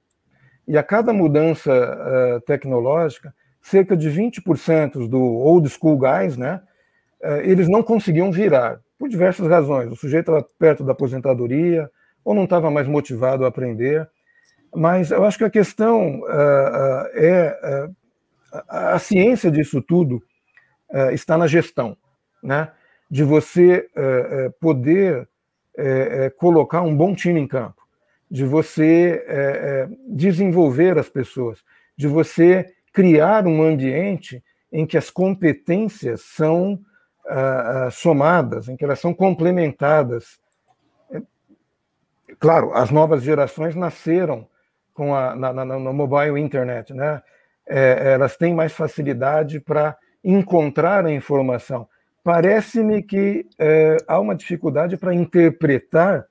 E a cada mudança tecnológica, cerca de 20% do old school guys, né, eles não conseguiam virar, por diversas razões. O sujeito estava perto da aposentadoria, ou não estava mais motivado a aprender. Mas eu acho que a questão uh, é a, a ciência disso tudo uh, está na gestão, né? de você uh, poder colocar um bom time em campo, de você desenvolver as pessoas, de você criar um ambiente em que as competências são somadas, em que elas são complementadas. Claro, as novas gerações nasceram com a, na, na, no mobile internet, né? É, elas têm mais facilidade para encontrar a informação. Parece-me que é, há uma dificuldade para interpretar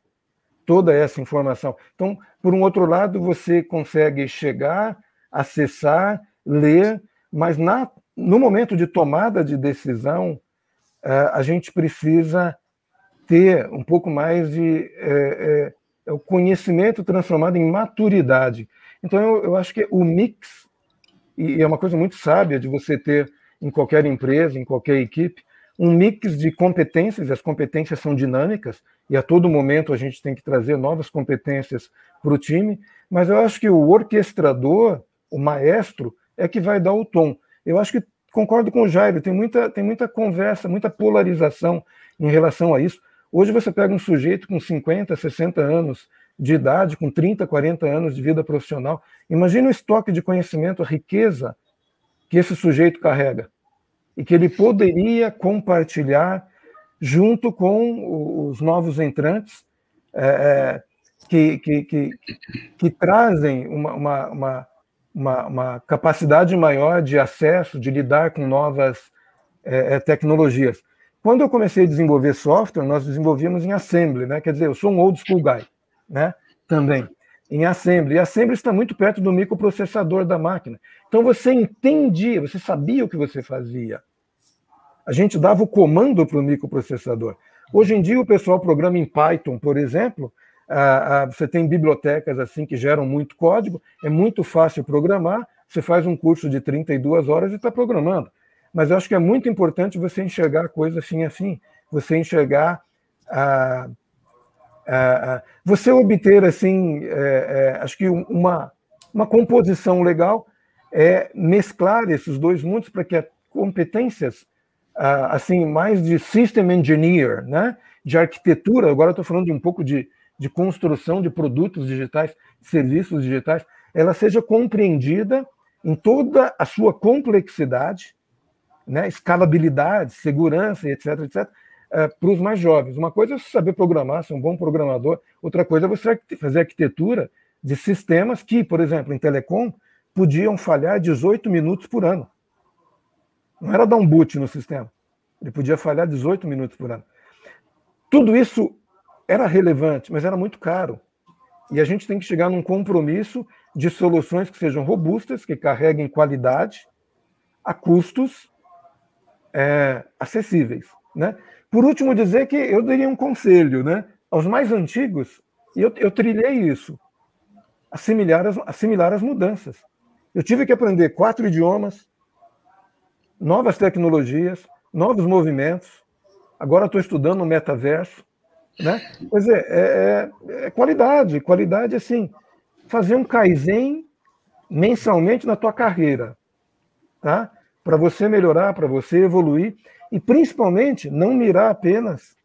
toda essa informação. Então, por um outro lado, você consegue chegar, acessar, ler, mas na, no momento de tomada de decisão, é, a gente precisa ter um pouco mais de é, é, o conhecimento transformado em maturidade. Então, eu, eu acho que o mix, e é uma coisa muito sábia de você ter em qualquer empresa, em qualquer equipe, um mix de competências, as competências são dinâmicas, e a todo momento a gente tem que trazer novas competências para o time, mas eu acho que o orquestrador, o maestro, é que vai dar o tom. Eu acho que concordo com o Jairo, tem muita, tem muita conversa, muita polarização em relação a isso. Hoje você pega um sujeito com 50, 60 anos de idade, com 30, 40 anos de vida profissional, imagine o estoque de conhecimento, a riqueza que esse sujeito carrega e que ele poderia compartilhar junto com os novos entrantes é, é que, que, que, que, trazem uma, uma, uma, uma, capacidade maior de acesso, de lidar com novas é, é, tecnologias. Quando eu comecei a desenvolver software, nós desenvolvíamos em Assembly, né? quer dizer, eu sou um old school guy né? também em Assembly. E Assembly está muito perto do microprocessador da máquina. Então você entendia, você sabia o que você fazia. A gente dava o comando para o microprocessador. Hoje em dia o pessoal programa em Python, por exemplo. Você tem bibliotecas assim que geram muito código, é muito fácil programar. Você faz um curso de 32 horas e está programando. Mas eu acho que é muito importante você enxergar a coisa assim assim, você enxergar a, é, você obter, assim, é, é, acho que uma, uma composição legal é mesclar esses dois mundos para que as competências, assim, mais de system engineer, né, de arquitetura, agora estou falando de um pouco de, de construção de produtos digitais, serviços digitais, ela seja compreendida em toda a sua complexidade né, escalabilidade, segurança, etc, etc, é, para os mais jovens. Uma coisa é saber programar, ser um bom programador, outra coisa é você fazer arquitetura de sistemas que, por exemplo, em telecom, podiam falhar 18 minutos por ano. Não era dar um boot no sistema. Ele podia falhar 18 minutos por ano. Tudo isso era relevante, mas era muito caro. E a gente tem que chegar num compromisso de soluções que sejam robustas, que carreguem qualidade a custos é, acessíveis. Né? Por último, dizer que eu daria um conselho né? aos mais antigos, e eu, eu trilhei isso, assimilar as, assimilar as mudanças. Eu tive que aprender quatro idiomas, novas tecnologias, novos movimentos. Agora estou estudando o metaverso. Né? Pois é, é, é, é qualidade. Qualidade, assim, fazer um Kaizen mensalmente na tua carreira. Tá? Para você melhorar, para você evoluir. E, principalmente, não mirar apenas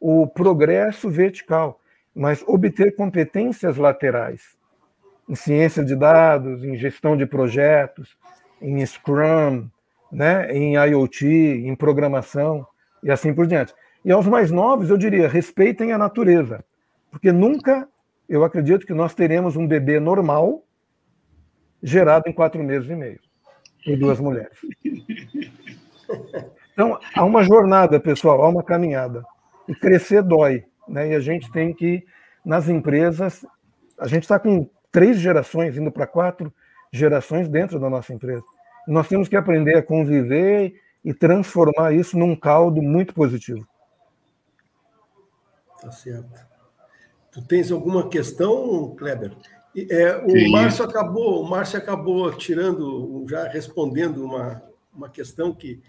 o progresso vertical, mas obter competências laterais em ciência de dados, em gestão de projetos, em Scrum, né, em IoT, em programação e assim por diante. E aos mais novos, eu diria, respeitem a natureza, porque nunca eu acredito que nós teremos um bebê normal gerado em quatro meses e meio por duas mulheres. Então, há uma jornada, pessoal, há uma caminhada. E crescer dói. Né? E a gente tem que, nas empresas, a gente está com três gerações, indo para quatro gerações dentro da nossa empresa. Nós temos que aprender a conviver e transformar isso num caldo muito positivo. Tá certo. Tu tens alguma questão, Kleber? É, o Márcio acabou, o Márcio acabou tirando, já respondendo uma, uma questão que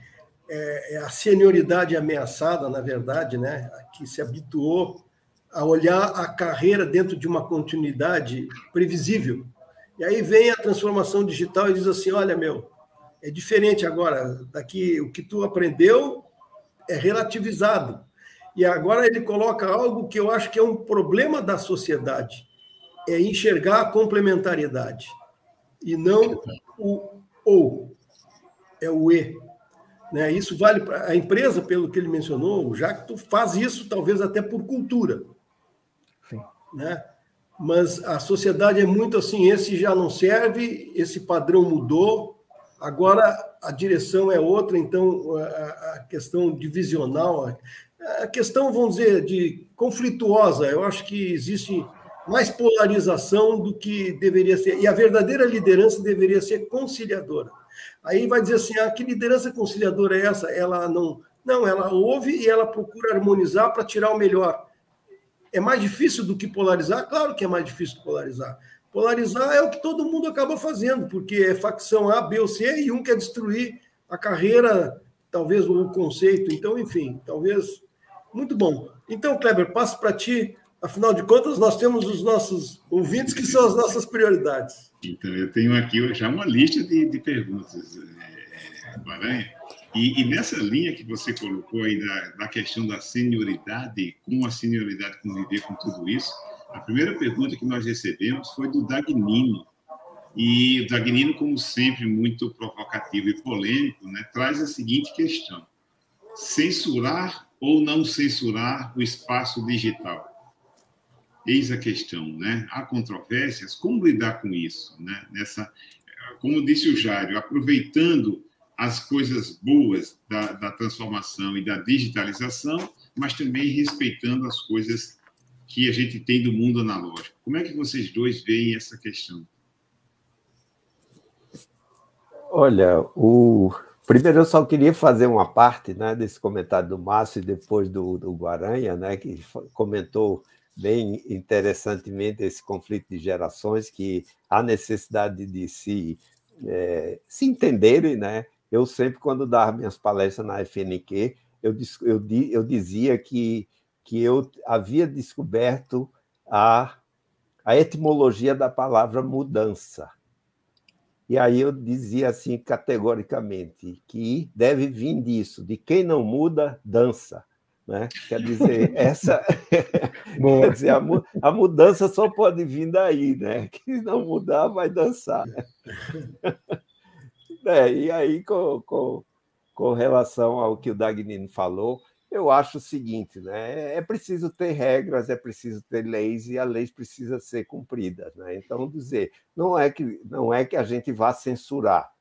é, é a senioridade ameaçada, na verdade, né? Que se habituou a olhar a carreira dentro de uma continuidade previsível. E aí vem a transformação digital e diz assim: olha, meu, é diferente agora. Daqui o que tu aprendeu é relativizado. E agora ele coloca algo que eu acho que é um problema da sociedade: é enxergar a complementariedade e não o ou, é o e. Né? Isso vale para a empresa, pelo que ele mencionou, já que tu faz isso, talvez até por cultura né? Mas a sociedade é muito assim, esse já não serve, esse padrão mudou, agora a direção é outra, então a, questão divisional, a questão, vamos dizer, de conflituosa, eu acho que existe mais polarização do que deveria ser, e a verdadeira liderança deveria ser conciliadora. Aí vai dizer assim, ah, que liderança conciliadora é essa? Ela não, não, ela ouve e ela procura harmonizar para tirar o melhor. É mais difícil do que polarizar? Claro que é mais difícil polarizar. Polarizar é o que todo mundo acaba fazendo, porque é facção A, B ou C e um quer destruir a carreira, talvez o conceito. Então, enfim, talvez. Muito bom. Então, Kleber, passo para ti. Afinal de contas, nós temos os nossos ouvintes que são as nossas prioridades. Então, eu tenho aqui já uma lista de, de perguntas, é, Aranha. E, e, nessa linha que você colocou aí da, da questão da senioridade, como a senioridade conviver com tudo isso, a primeira pergunta que nós recebemos foi do Dagnino. E o Dagnino, como sempre, muito provocativo e polêmico, né, traz a seguinte questão: censurar ou não censurar o espaço digital? Eis a questão, né? Há controvérsias, como lidar com isso, né? Nessa, como disse o Jário, aproveitando as coisas boas da, da transformação e da digitalização, mas também respeitando as coisas que a gente tem do mundo analógico. Como é que vocês dois veem essa questão? Olha, o primeiro eu só queria fazer uma parte né, desse comentário do Márcio e depois do, do Guaranha, né, que comentou bem interessantemente esse conflito de gerações, que há necessidade de se, é, se entenderem, né, eu sempre, quando dava minhas palestras na FNQ, eu, eu, eu dizia que, que eu havia descoberto a, a etimologia da palavra mudança. E aí eu dizia assim categoricamente que deve vir disso, de quem não muda, dança. Né? Quer dizer, essa quer dizer, a, a, mudança só pode vir daí, né? Quem não mudar vai dançar. É, e aí, com, com, com relação ao que o Dagnino falou, eu acho o seguinte, né? É preciso ter regras, é preciso ter leis e a lei precisa ser cumprida, né? Então dizer, não é que não é que a gente vá censurar,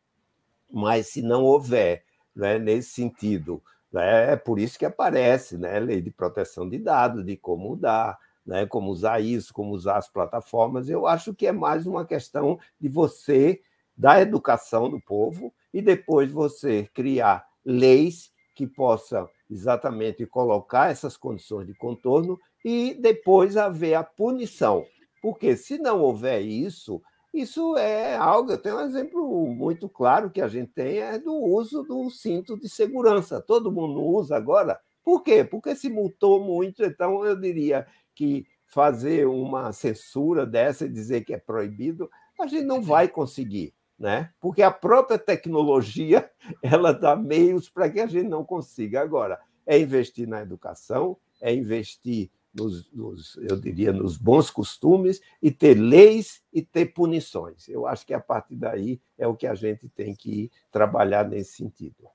mas se não houver, né, nesse sentido, né, é por isso que aparece, né, lei de proteção de dados, de como dar, né, como usar isso, como usar as plataformas. Eu acho que é mais uma questão de você da educação do povo e depois você criar leis que possam exatamente colocar essas condições de contorno e depois haver a punição. Porque se não houver isso, isso é algo. Eu tenho um exemplo muito claro que a gente tem é do uso do cinto de segurança. Todo mundo usa agora. Por quê? Porque se multou muito, então eu diria que fazer uma censura dessa e dizer que é proibido, a gente não vai conseguir né? Porque a própria tecnologia ela dá meios para que a gente não consiga. Agora, é investir na educação, é investir nos, nos, eu diria, nos bons costumes e ter leis e ter punições. Eu acho que a partir daí é o que a gente tem que trabalhar nesse sentido.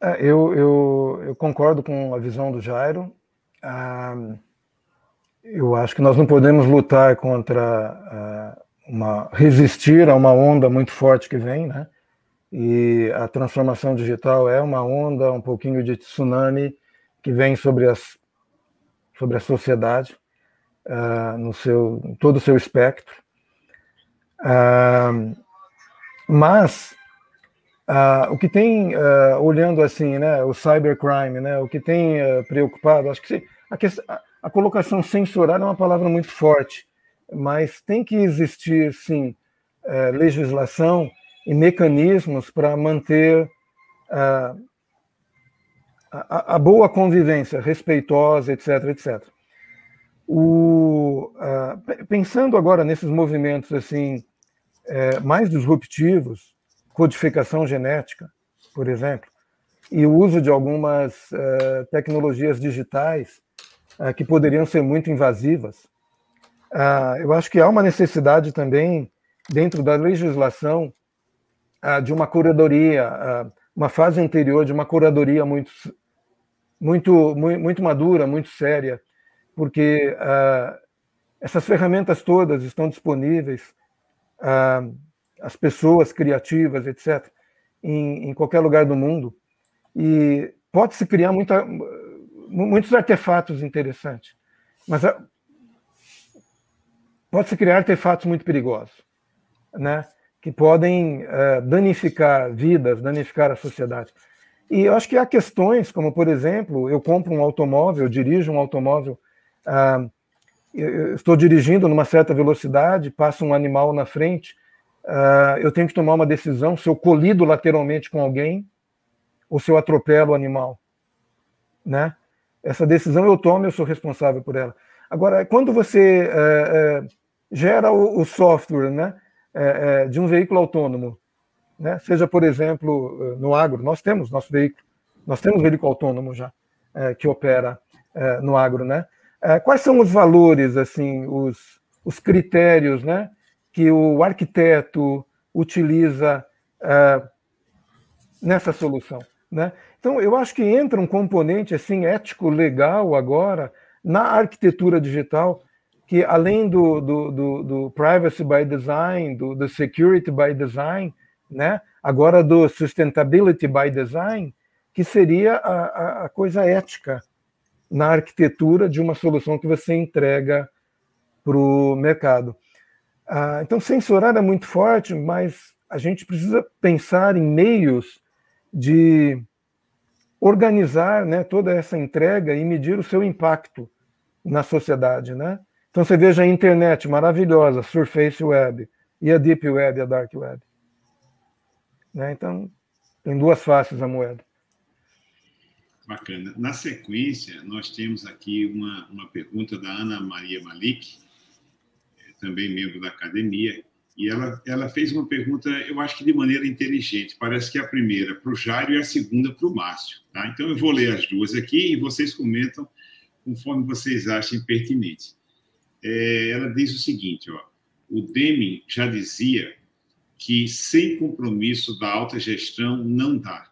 É, eu, eu, eu concordo com a visão do Jairo. Ah, eu acho que nós não podemos lutar contra uh, uma resistir a uma onda muito forte que vem, né? E a transformação digital é uma onda, um pouquinho de tsunami que vem sobre as sobre a sociedade uh, no seu em todo o seu espectro. Uh, mas o que tem olhando assim, né, o cybercrime, né, o que tem preocupado, acho que a questão a colocação censurar é uma palavra muito forte, mas tem que existir, sim, é, legislação e mecanismos para manter a, a, a, boa convivência, respeitosa, etc, etc. O, pensando agora nesses movimentos assim é, mais disruptivos, codificação genética, por exemplo, e o uso de algumas é, tecnologias digitais que poderiam ser muito invasivas. Uh, eu acho que há uma necessidade também, dentro da legislação, uh, de uma curadoria, uma fase anterior de uma curadoria muito, muito, muito madura, muito séria, porque essas ferramentas todas estão disponíveis, as pessoas criativas, etc., em, em qualquer lugar do mundo, e pode-se criar muita, muitos artefatos interessantes, mas ah, pode-se criar artefatos muito perigosos, né? que podem uh, danificar vidas, danificar a sociedade. E eu acho que há questões como, por exemplo, eu compro um automóvel, dirijo um automóvel, uh, estou dirigindo numa certa velocidade, passa um animal na frente, uh, eu tenho que tomar uma decisão se eu colido lateralmente com alguém ou se eu atropelo o animal, né? Essa decisão eu tomo, eu sou responsável por ela. Agora, quando você é, é, gera o, o, software né, é, de um veículo autônomo, né, seja, por exemplo, no agro, nós temos nosso veículo, nós temos veículo autônomo já, que opera no agro, né? quais são os valores, assim, os, os critérios, né, que o arquiteto utiliza nessa solução, né? Então, eu acho que entra um componente assim ético legal agora na arquitetura digital, que além do, do, do, do privacy by design, do, do, security by design, né, agora do sustainability by design, que seria a, a, coisa ética na arquitetura de uma solução que você entrega para o mercado. Ah, então, censurar é muito forte, mas a gente precisa pensar em meios de organizar né, toda essa entrega e medir o seu impacto na sociedade. Né? Então você veja a internet maravilhosa, Surface Web, e a Deep Web, a Dark Web. Né? Então, tem duas faces a moeda. Bacana. Na sequência, nós temos aqui uma, uma pergunta da Ana Maria Malik, é, também membro da academia, e ela, ela fez uma pergunta, eu acho que de maneira inteligente. Parece que a primeira para o Jairo e a segunda para o Márcio. Tá? Então, eu vou ler as duas aqui e vocês comentam conforme vocês achem pertinente. É, ela diz o seguinte: ó, o Deming já dizia que sem compromisso da alta gestão não dá.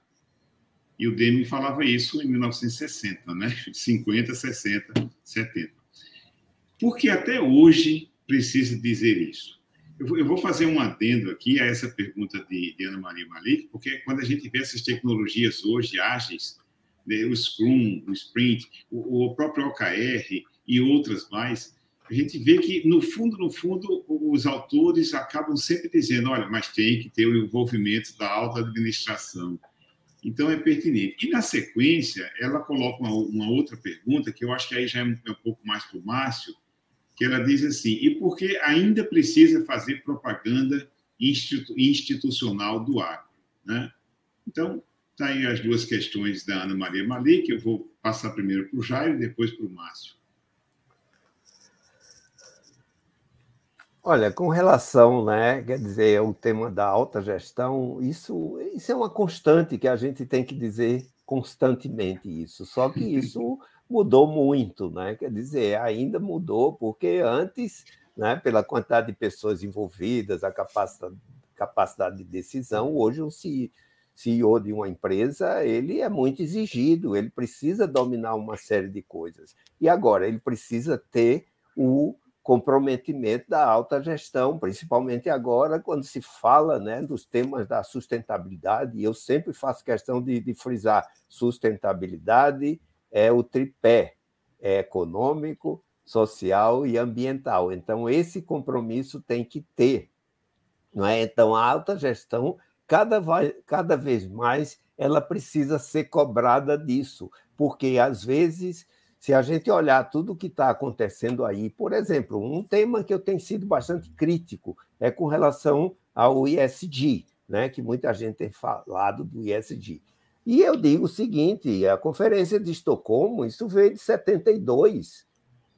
E o Deming falava isso em 1960, né? 50, 60, 70. Porque até hoje precisa dizer isso. Eu vou fazer um adendo aqui a essa pergunta de, Ana Maria Malik, porque quando a gente vê essas tecnologias hoje ágeis, né, o Scrum, o Sprint, o próprio OKR e outras mais, a gente vê que, no fundo, no fundo, os autores acabam sempre dizendo, olha, mas tem que ter o envolvimento da alta administração, então, é pertinente. E, na sequência, ela coloca uma, uma outra pergunta, que eu acho que aí já é um, é um pouco mais para o Márcio, que ela diz assim: e por que ainda precisa fazer propaganda institu institucional do agro? Né? Então, está aí as duas questões da Ana Maria Malik, eu vou passar primeiro para o Jairo e depois para o Márcio. Olha, com relação, né, quer dizer, ao tema da alta gestão, isso, isso é uma constante que a gente tem que dizer constantemente isso. Só que isso mudou muito, né? Quer dizer, ainda mudou porque antes, né, pela quantidade de pessoas envolvidas, a capacidade, capacidade de decisão, hoje um CEO de uma empresa, ele é muito exigido, ele precisa dominar uma série de coisas. E agora ele precisa ter o comprometimento da alta gestão, principalmente agora, quando se fala né, dos temas da sustentabilidade, e eu sempre faço questão de, de frisar: sustentabilidade é o tripé é econômico, social e ambiental. Então, esse compromisso tem que ter. Não é? Então, a alta gestão, cada, cada vez mais, ela precisa ser cobrada disso, porque, às vezes, se a gente olhar tudo o que está acontecendo aí, por exemplo, um tema que eu tenho sido bastante crítico é com relação ao ISD, né, que muita gente tem falado do ISD. E eu digo o seguinte: a Conferência de Estocolmo, isso veio de 72,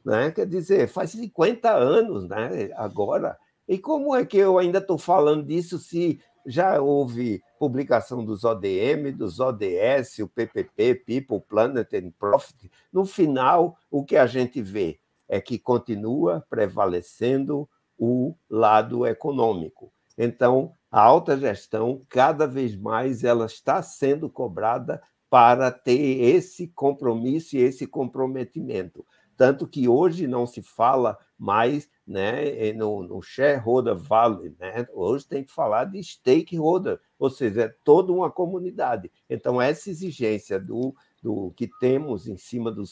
né? quer dizer, faz 50 anos né, agora. E como é que eu ainda estou falando disso se já houve publicação dos ODM, dos ODS, o PPP, People, Planet and Profit. No final, o que a gente vê é que continua prevalecendo o lado econômico. Então, a alta gestão, cada vez mais, ela está sendo cobrada para ter esse compromisso e esse comprometimento. Tanto que hoje não se fala mais né, no, no shareholder value, né? hoje tem que falar de stakeholder, ou seja, é toda uma comunidade. Então, essa exigência do, do que temos em cima do,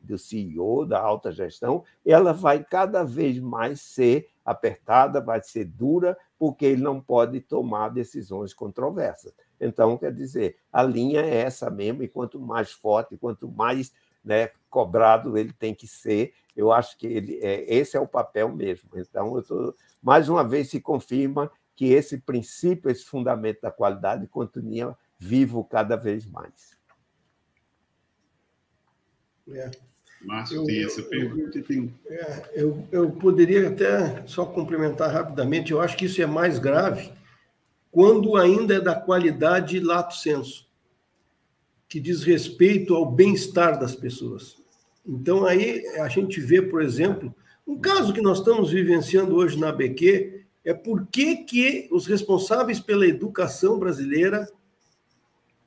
do CEO, da alta gestão, ela vai cada vez mais ser apertada, vai ser dura, porque ele não pode tomar decisões controversas. Então, quer dizer, a linha é essa mesmo, e quanto mais forte, quanto mais né, cobrado ele tem que ser. Eu acho que ele, é, esse é o papel mesmo. Então, tô, mais uma vez se confirma que esse princípio, esse fundamento da qualidade continua vivo cada vez mais. É. Márcio, tem essa pergunta? Tem... É, eu, eu poderia até só complementar rapidamente. Eu acho que isso é mais grave quando ainda é da qualidade lato senso que diz respeito ao bem-estar das pessoas. Então, aí a gente vê, por exemplo, um caso que nós estamos vivenciando hoje na ABQ é por que, que os responsáveis pela educação brasileira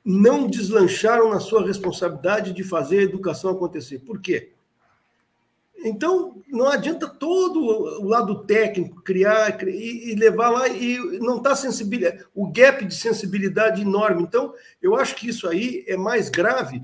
não deslancharam na sua responsabilidade de fazer a educação acontecer. Por quê? Então, não adianta todo o lado técnico criar e, levar lá e não está sensibilidade, o gap de sensibilidade enorme. Então, eu acho que isso aí é mais grave,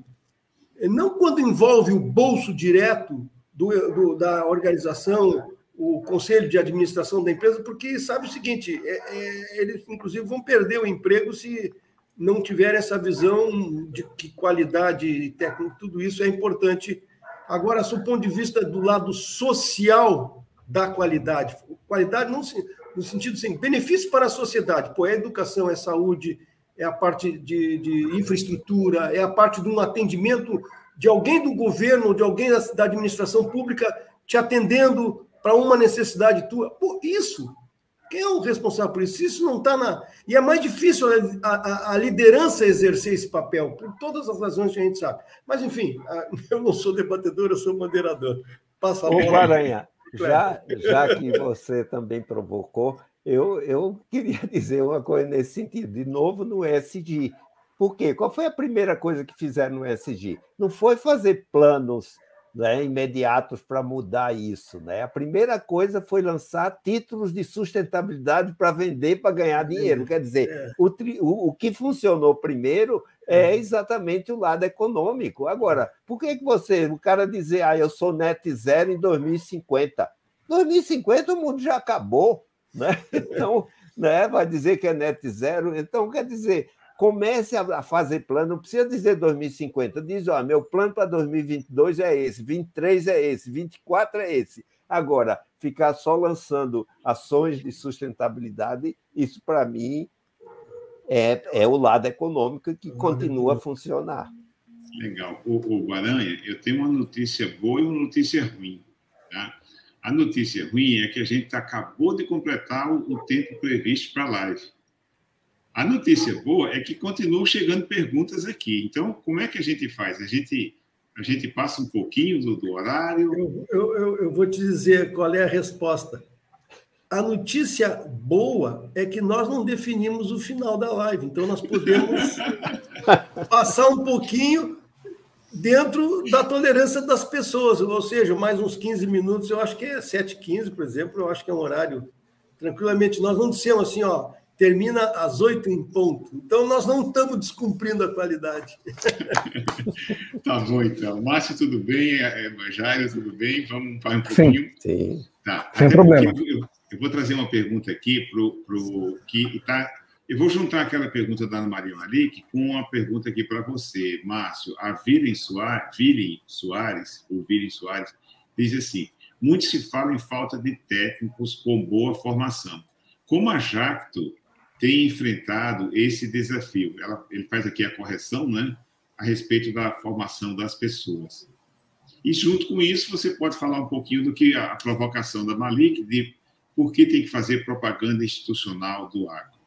não quando envolve o bolso direto do, do, da organização, o conselho de administração da empresa, porque sabe o seguinte, é, é, eles inclusive vão perder o emprego se não tiverem essa visão de que qualidade técnica, tudo isso é importante Agora, do ponto de vista do lado social da qualidade, qualidade não no sentido assim, benefício para a sociedade, pô, é educação, é saúde, é a parte de, de infraestrutura, é a parte de um atendimento de alguém do governo, de alguém da, da administração pública te atendendo para uma necessidade tua. Pô, isso quem é o responsável por isso? Isso não está na. E é mais difícil a, a, a, liderança exercer esse papel, por todas as razões que a gente sabe. Mas, enfim, eu não sou debatedor, eu sou moderador. Passa a bola. Ô, Aranha, já, já que você também provocou, eu, eu queria dizer uma coisa nesse sentido. De novo, no ESG. Por quê? Qual foi a primeira coisa que fizeram no ESG? Não foi fazer planos né, imediatos para mudar isso. Né? A primeira coisa foi lançar títulos de sustentabilidade para vender, para ganhar dinheiro. Quer dizer, é. o, o, o que funcionou primeiro é uhum. exatamente o lado econômico. Agora, por que, que você, o cara dizer, ah, eu sou net zero em 2050? 2050 o mundo já acabou, né? Então, né, vai dizer que é net zero. Então, quer dizer, comece a fazer plano, não precisa dizer 2050, diz, ó, meu plano para 2022 é esse, 23 é esse, 24 é esse. Agora, ficar só lançando ações de sustentabilidade, isso para mim é, é o lado econômico que continua a funcionar. Legal. O, o Guaranha, eu tenho uma notícia boa e uma notícia ruim. Tá? A notícia ruim é que a gente acabou de completar o, o tempo previsto para a live. A notícia boa é que continuam chegando perguntas aqui. Então, como é que a gente faz? A gente, a gente passa um pouquinho do, do horário? Eu, eu, eu vou te dizer qual é a resposta. A notícia boa é que nós não definimos o final da live, então nós podemos passar um pouquinho dentro da tolerância das pessoas, ou seja, mais uns 15 minutos, eu acho que é 7h15, por exemplo, eu acho que é um horário tranquilamente. Nós não dissemos assim, ó, termina às oito em ponto. Então, nós não estamos descumprindo a qualidade. tá bom, então. Márcio, tudo bem? É, é, Jairo, tudo bem? Vamos para um pouquinho? Sim, sim. Tá. Sem Até problema. Eu, eu, vou trazer uma pergunta aqui para o que está... Eu vou juntar aquela pergunta da Ana Maria Malik com uma pergunta aqui para você, Márcio. A Viren Soares, Viren Soares, ou Viren Soares, diz assim, muito se fala em falta de técnicos com boa formação. Como a Jacto tem enfrentado esse desafio. Ela, ele faz aqui a correção, né, a respeito da formação das pessoas. E junto com isso, você pode falar um pouquinho do que a provocação da Malik de por que tem que fazer propaganda institucional do agro.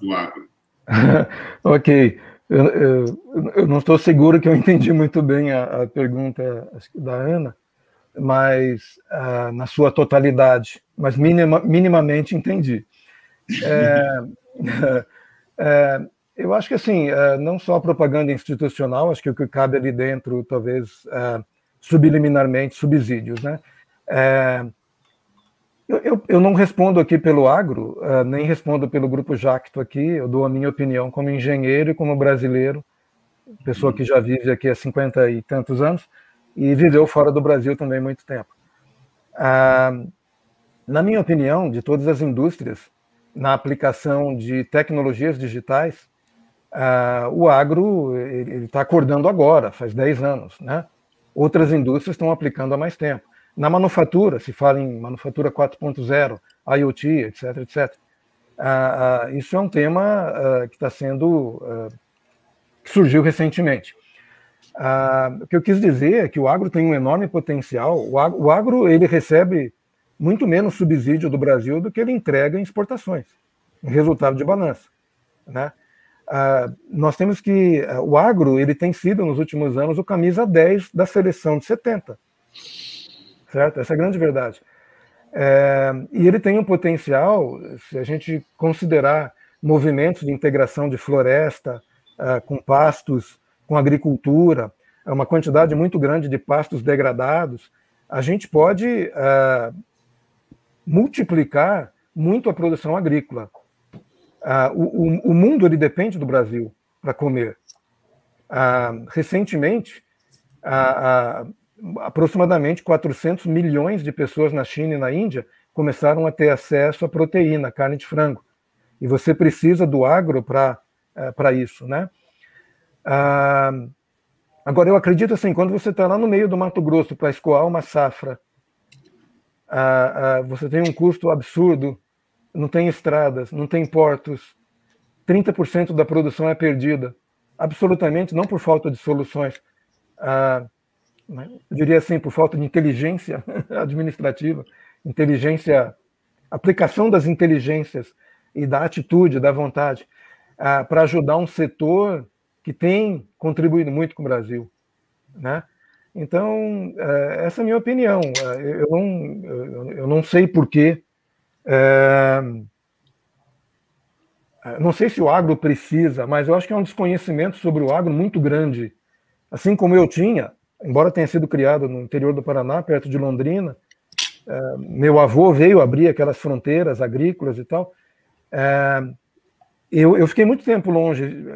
Do agro. ok. Eu, eu, eu, não estou seguro que eu entendi muito bem a, a pergunta da Ana, mas uh, na sua totalidade, mas minima, minimamente entendi. É, É, eu acho que assim, é, não só propaganda institucional, acho que o que cabe ali dentro, talvez é, subliminarmente, subsídios, né? Eu, eu, eu, não respondo aqui pelo agro, nem respondo pelo Grupo Jacto aqui, eu dou a minha opinião como engenheiro e como brasileiro, pessoa que já vive aqui há 50 e tantos anos, e viveu fora do Brasil também muito tempo. na minha opinião, de todas as indústrias, na aplicação de tecnologias digitais, uh, o agro está acordando agora, faz 10 anos. Né? Outras indústrias estão aplicando há mais tempo. Na manufatura, se fala em manufatura 4.0, IoT, etc, etc. Uh, uh, isso é um tema que está sendo que surgiu recentemente. o que eu quis dizer é que o agro tem um enorme potencial. O agro, o agro ele recebe muito menos subsídio do Brasil do que ele entrega em exportações, em resultado de balança. Né? Ah, nós temos que. Ah, o agro ele tem sido, nos últimos anos, o camisa 10 da seleção de 70. Certo? Essa é a grande verdade. É, e ele tem um potencial, se a gente considerar movimentos de integração de floresta ah, com pastos, com agricultura, uma quantidade muito grande de pastos degradados, a gente pode ah, multiplicar muito a produção agrícola. Ah, o, o, mundo ele depende do Brasil para comer. Ah, recentemente, ah, aproximadamente 400 milhões de pessoas na China e na Índia começaram a ter acesso à proteína, carne de frango. E você precisa do agro para para isso, né? agora eu acredito assim, quando você está lá no meio do Mato Grosso para escoar uma safra você tem um custo absurdo, não tem estradas, não tem portos, 30% da produção é perdida, absolutamente não por falta de soluções, né, eu diria assim, por falta de inteligência administrativa, inteligência, aplicação das inteligências e da atitude, da vontade, para ajudar um setor que tem contribuído muito com o Brasil, né? Então, é, essa é a minha opinião. É, eu não, eu não sei porquê. É, não sei se o agro precisa, mas eu acho que é um desconhecimento sobre o agro muito grande. Assim como eu tinha, embora tenha sido criado no interior do Paraná, perto de Londrina, meu avô veio abrir aquelas fronteiras agrícolas e tal. Eu, eu fiquei muito tempo longe,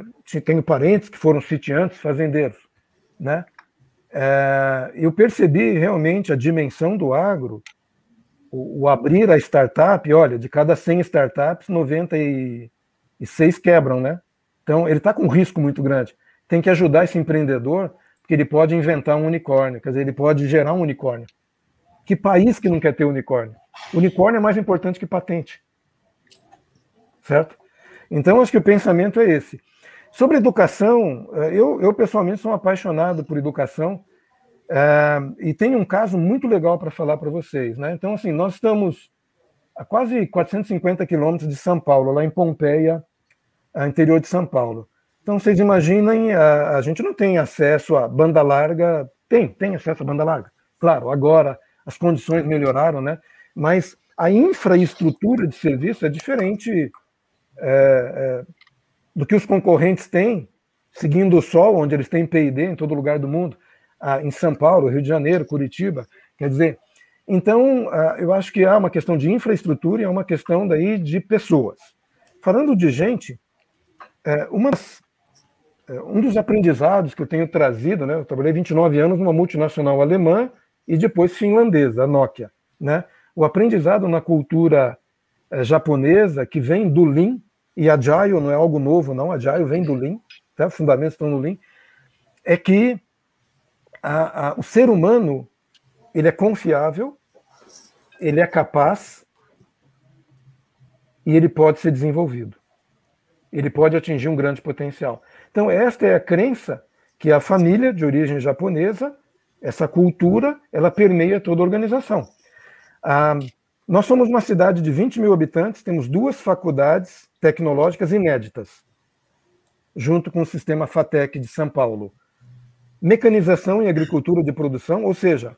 tenho parentes que foram sitiantes, fazendeiros, né? É, eu percebi realmente a dimensão do agro, o, o, abrir a startup, olha, de cada 100 startups, 96 quebram, né? Então, ele está com um risco muito grande. Tem que ajudar esse empreendedor, porque ele pode inventar um unicórnio, quer dizer, ele pode gerar um unicórnio. Que país que não quer ter unicórnio? Unicórnio é mais importante que patente. Certo? Então, acho que o pensamento é esse. Sobre educação, eh, eu, eu pessoalmente sou apaixonado por educação é, e tenho um caso muito legal para falar para vocês. Né? Então, assim, nós estamos a quase 450 quilômetros de São Paulo, lá em Pompeia, interior de São Paulo. Então, vocês imaginem, a, a gente não tem acesso a banda larga, tem, tem acesso a banda larga. Claro, agora as condições melhoraram, né? Mas a infraestrutura de serviço é diferente é, é, do que os concorrentes têm, seguindo o sol, onde eles têm PID em todo lugar do mundo, ah, em São Paulo, Rio de Janeiro, Curitiba. Quer dizer, então, ah, eu acho que há uma questão de infraestrutura e é uma questão daí de pessoas. Falando de gente, é, uma, é, um dos aprendizados que eu tenho trazido, né, eu trabalhei 29 anos numa multinacional alemã e depois finlandesa, a Nokia. Né? O aprendizado na cultura é, japonesa, que vem do Lean, e Agile não é algo novo, não, Agile vem do Lean, tá? os fundamentos estão no Lean, é que a, a, o ser humano ele é confiável, ele é capaz e ele pode ser desenvolvido. Ele pode atingir um grande potencial. Então, esta é a crença que a família de origem japonesa, essa cultura, ela permeia toda a organização. Ah, nós somos uma cidade de 20 mil habitantes, temos duas faculdades tecnológicas inéditas, junto com o sistema FATEC de São Paulo. Mecanização e agricultura de produção, ou seja,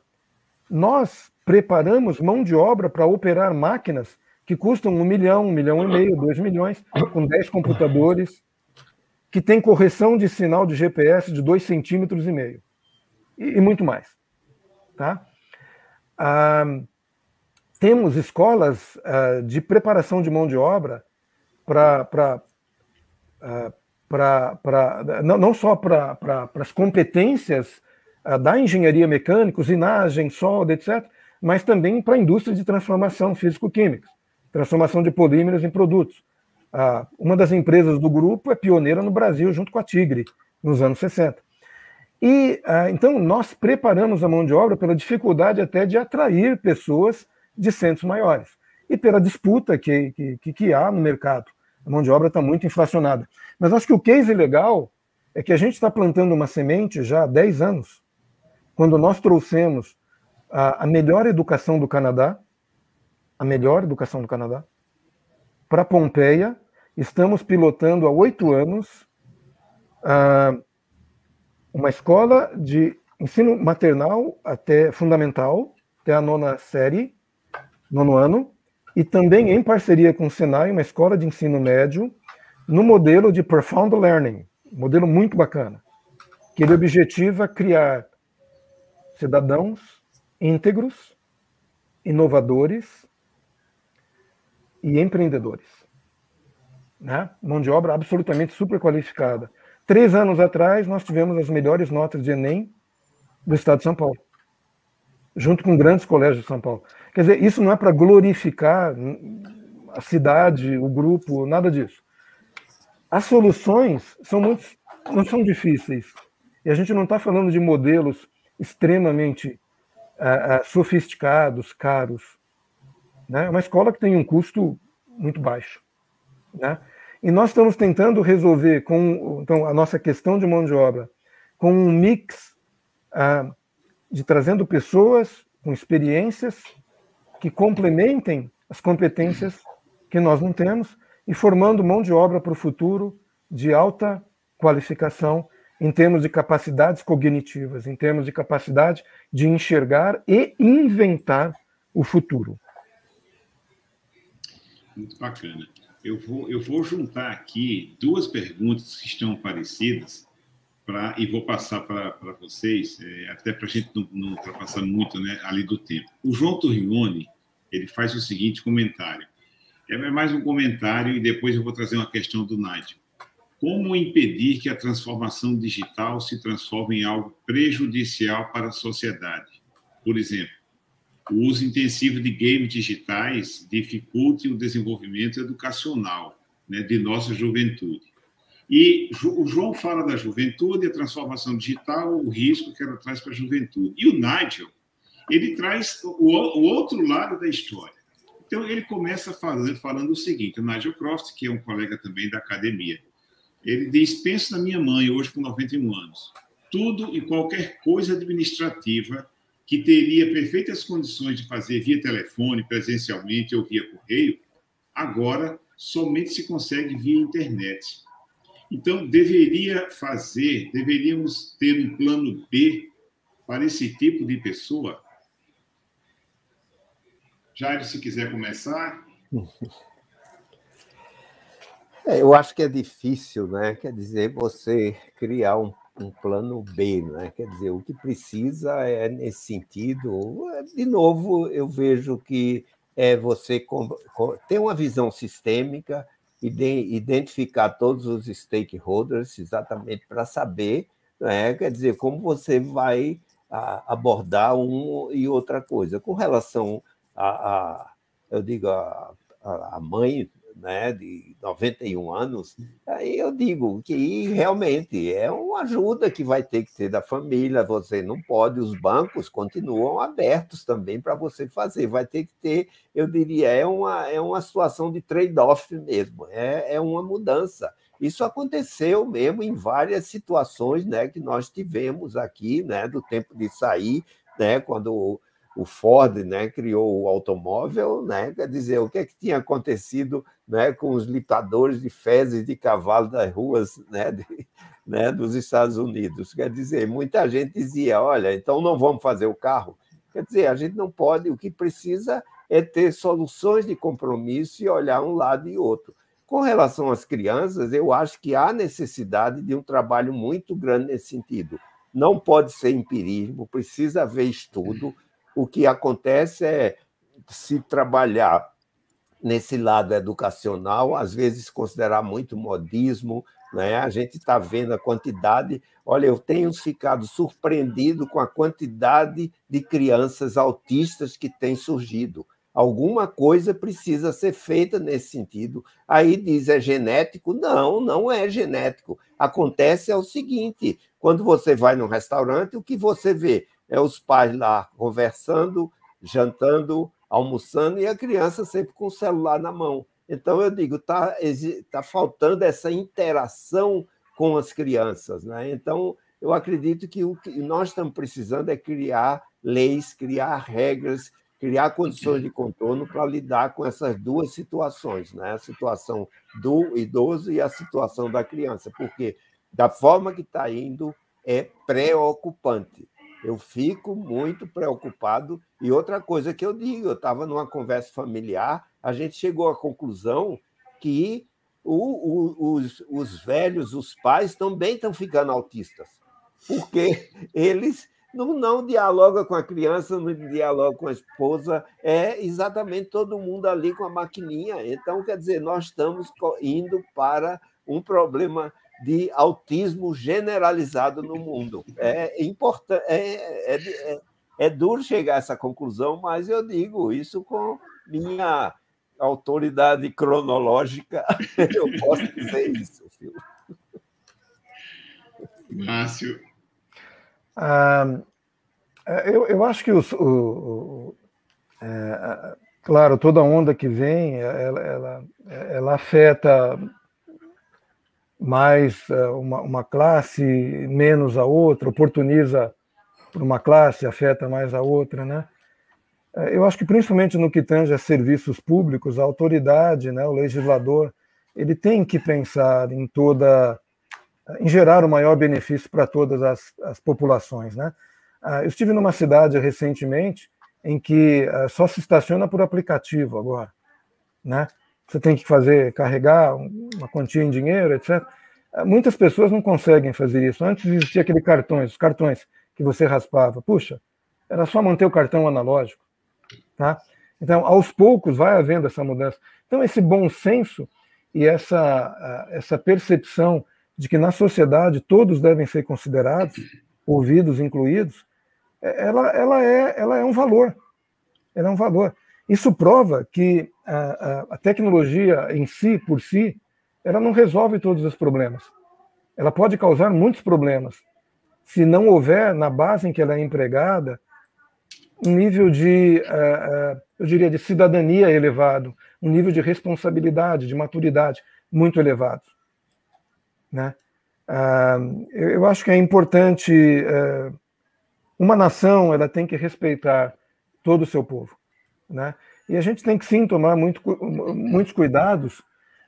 nós preparamos mão de obra para operar máquinas que custam um milhão, um milhão e meio, dois milhões, com 10 computadores, que tem correção de sinal de GPS de dois centímetros e meio, e, e muito mais. Tá? Ah, temos escolas uh, de preparação de mão de obra para uh, não, não só para as competências uh, da engenharia mecânica, usinagem, solda, etc., mas também para a indústria de transformação físico-química, transformação de polímeros em produtos. Uh, uma das empresas do grupo é pioneira no Brasil, junto com a Tigre, nos anos 60. E então nós preparamos a mão de obra pela dificuldade até de atrair pessoas de centros maiores. E pela disputa que, que, que há no mercado. A mão de obra está muito inflacionada. Mas acho que o case legal é que a gente está plantando uma semente já há 10 anos, quando nós trouxemos a, a melhor educação do Canadá, a melhor educação do Canadá, para Pompeia. Estamos pilotando há oito anos uh, uma escola de ensino maternal até fundamental, até a nona série, nono ano, e também em parceria com o Senai, uma escola de ensino médio, no modelo de Profound Learning, modelo muito bacana, que ele objetiva criar cidadãos íntegros, inovadores e empreendedores. Né? Mão de obra absolutamente super qualificada. Três anos atrás, nós tivemos as melhores notas de Enem do estado de São Paulo, junto com grandes colégios de São Paulo. Quer dizer, isso não é para glorificar a cidade, o grupo, nada disso. As soluções são muito, não são difíceis. E a gente não está falando de modelos extremamente uh, uh, sofisticados, caros. Né? É uma escola que tem um custo muito baixo. Né? E nós estamos tentando resolver com então, a nossa questão de mão de obra com um mix uh, de trazendo pessoas com experiências que complementem as competências que nós não temos e formando mão de obra para o futuro de alta qualificação em termos de capacidades cognitivas, em termos de capacidade de enxergar e inventar o futuro. Muito bacana. Eu vou, eu vou juntar aqui duas perguntas que estão parecidas pra, e vou passar para vocês, é, até para a gente não, não ultrapassar muito né, ali do tempo. O João Torrione ele faz o seguinte comentário. É mais um comentário e depois eu vou trazer uma questão do Nigel. Como impedir que a transformação digital se transforme em algo prejudicial para a sociedade? Por exemplo, o uso intensivo de games digitais dificulte o desenvolvimento educacional né, de nossa juventude. E o João fala da juventude, a transformação digital, o risco que ela traz para a juventude. E o Nigel, ele traz o, o outro lado da história. Então, ele começa falando, falando o seguinte: o Nigel Croft, que é um colega também da academia, ele diz: Penso na minha mãe, hoje com 91 anos. Tudo e qualquer coisa administrativa que teria perfeitas condições de fazer via telefone, presencialmente ou via correio, agora somente se consegue via internet. Então, deveria fazer, deveríamos ter um plano B para esse tipo de pessoa? Jair, se quiser começar. É, eu acho que é difícil, né? Quer dizer, você criar um, um, plano B, né? Quer dizer, o que precisa é nesse sentido. De novo, eu vejo que é você com, ter uma visão sistêmica identificar todos os stakeholders exatamente para saber, né? Quer dizer, como você vai abordar um e outra coisa. Com relação a, a eu digo, a, a mãe né, de 91 anos, aí eu digo que realmente é uma ajuda que vai ter que ter da família, você não pode, os bancos continuam abertos também para você fazer, vai ter que ter, eu diria, é uma, é uma situação de trade-off mesmo, é, é uma mudança. Isso aconteceu mesmo em várias situações né, que nós tivemos aqui, né, do tempo de sair, né, quando o Ford né, criou o automóvel, né, quer dizer, o que, é que tinha acontecido né, com os litadores de fezes de cavalo das ruas né, de, né, dos Estados Unidos? Quer dizer, muita gente dizia: olha, então não vamos fazer o carro. Quer dizer, a gente não pode, o que precisa é ter soluções de compromisso e olhar um lado e outro. Com relação às crianças, eu acho que há necessidade de um trabalho muito grande nesse sentido. Não pode ser empirismo, precisa haver estudo o que acontece é se trabalhar nesse lado educacional, às vezes considerar muito modismo, né? A gente está vendo a quantidade. Olha, eu tenho ficado surpreendido com a quantidade de crianças autistas que tem surgido. Alguma coisa precisa ser feita nesse sentido. Aí diz é genético? Não, não é genético. Acontece é o seguinte: quando você vai num restaurante, o que você vê? é os pais lá conversando, jantando, almoçando e a criança sempre com o celular na mão. Então eu digo, está tá faltando essa interação com as crianças, né? Então eu acredito que o que nós estamos precisando é criar leis, criar regras, criar condições de contorno para lidar com essas duas situações, né? A situação do idoso e a situação da criança, porque da forma que está indo é preocupante eu fico muito preocupado. E outra coisa que eu digo, eu estava numa conversa familiar, a gente chegou à conclusão que o, o, os, os velhos, os pais, também estão ficando autistas, porque eles não, não com a criança, não dialoga com a esposa, é exatamente todo mundo ali com a maquininha. Então, quer dizer, nós estamos indo para um problema de autismo generalizado no mundo. É importante, é, é, é, é duro chegar a essa conclusão, mas eu digo isso com minha autoridade cronológica, eu posso dizer isso. Filho. Márcio. Ah, eu, eu acho que os, o, o é, claro, toda onda que vem, ela, ela, ela afeta mais eh, uma, uma classe, menos a outra, oportuniza para uma classe, afeta mais a outra, né? Eh, eu acho que principalmente no que tange a serviços públicos, a autoridade, né, o legislador, ele tem que pensar em toda em gerar o maior benefício para todas as, as populações. Né? Ah, eu estive numa cidade recentemente em que só se estaciona por aplicativo agora. Né? Você tem que fazer, carregar uma quantia em dinheiro, etc. Ah, muitas pessoas não conseguem fazer isso. Antes existia aquele cartões, os cartões que você raspava. Puxa, era só manter o cartão analógico. Tá? Então, aos poucos vai havendo essa mudança. Então, esse bom senso e essa, essa percepção de que na sociedade todos devem ser considerados, ouvidos incluídos, é, ela, ela, é, ela é um valor. Ela é um valor. Isso prova que a, tecnologia em si, por si, ela não resolve todos os problemas. Ela pode causar muitos problemas. Se não houver, na base em que ela é empregada, um nível de, eu diria, de cidadania elevado, um nível de responsabilidade, de maturidade muito elevado. Né? Uh, eu acho que é importante, uma nação ela tem que respeitar todo o seu povo. Né? E a gente tem que sim tomar muito, muitos cuidados.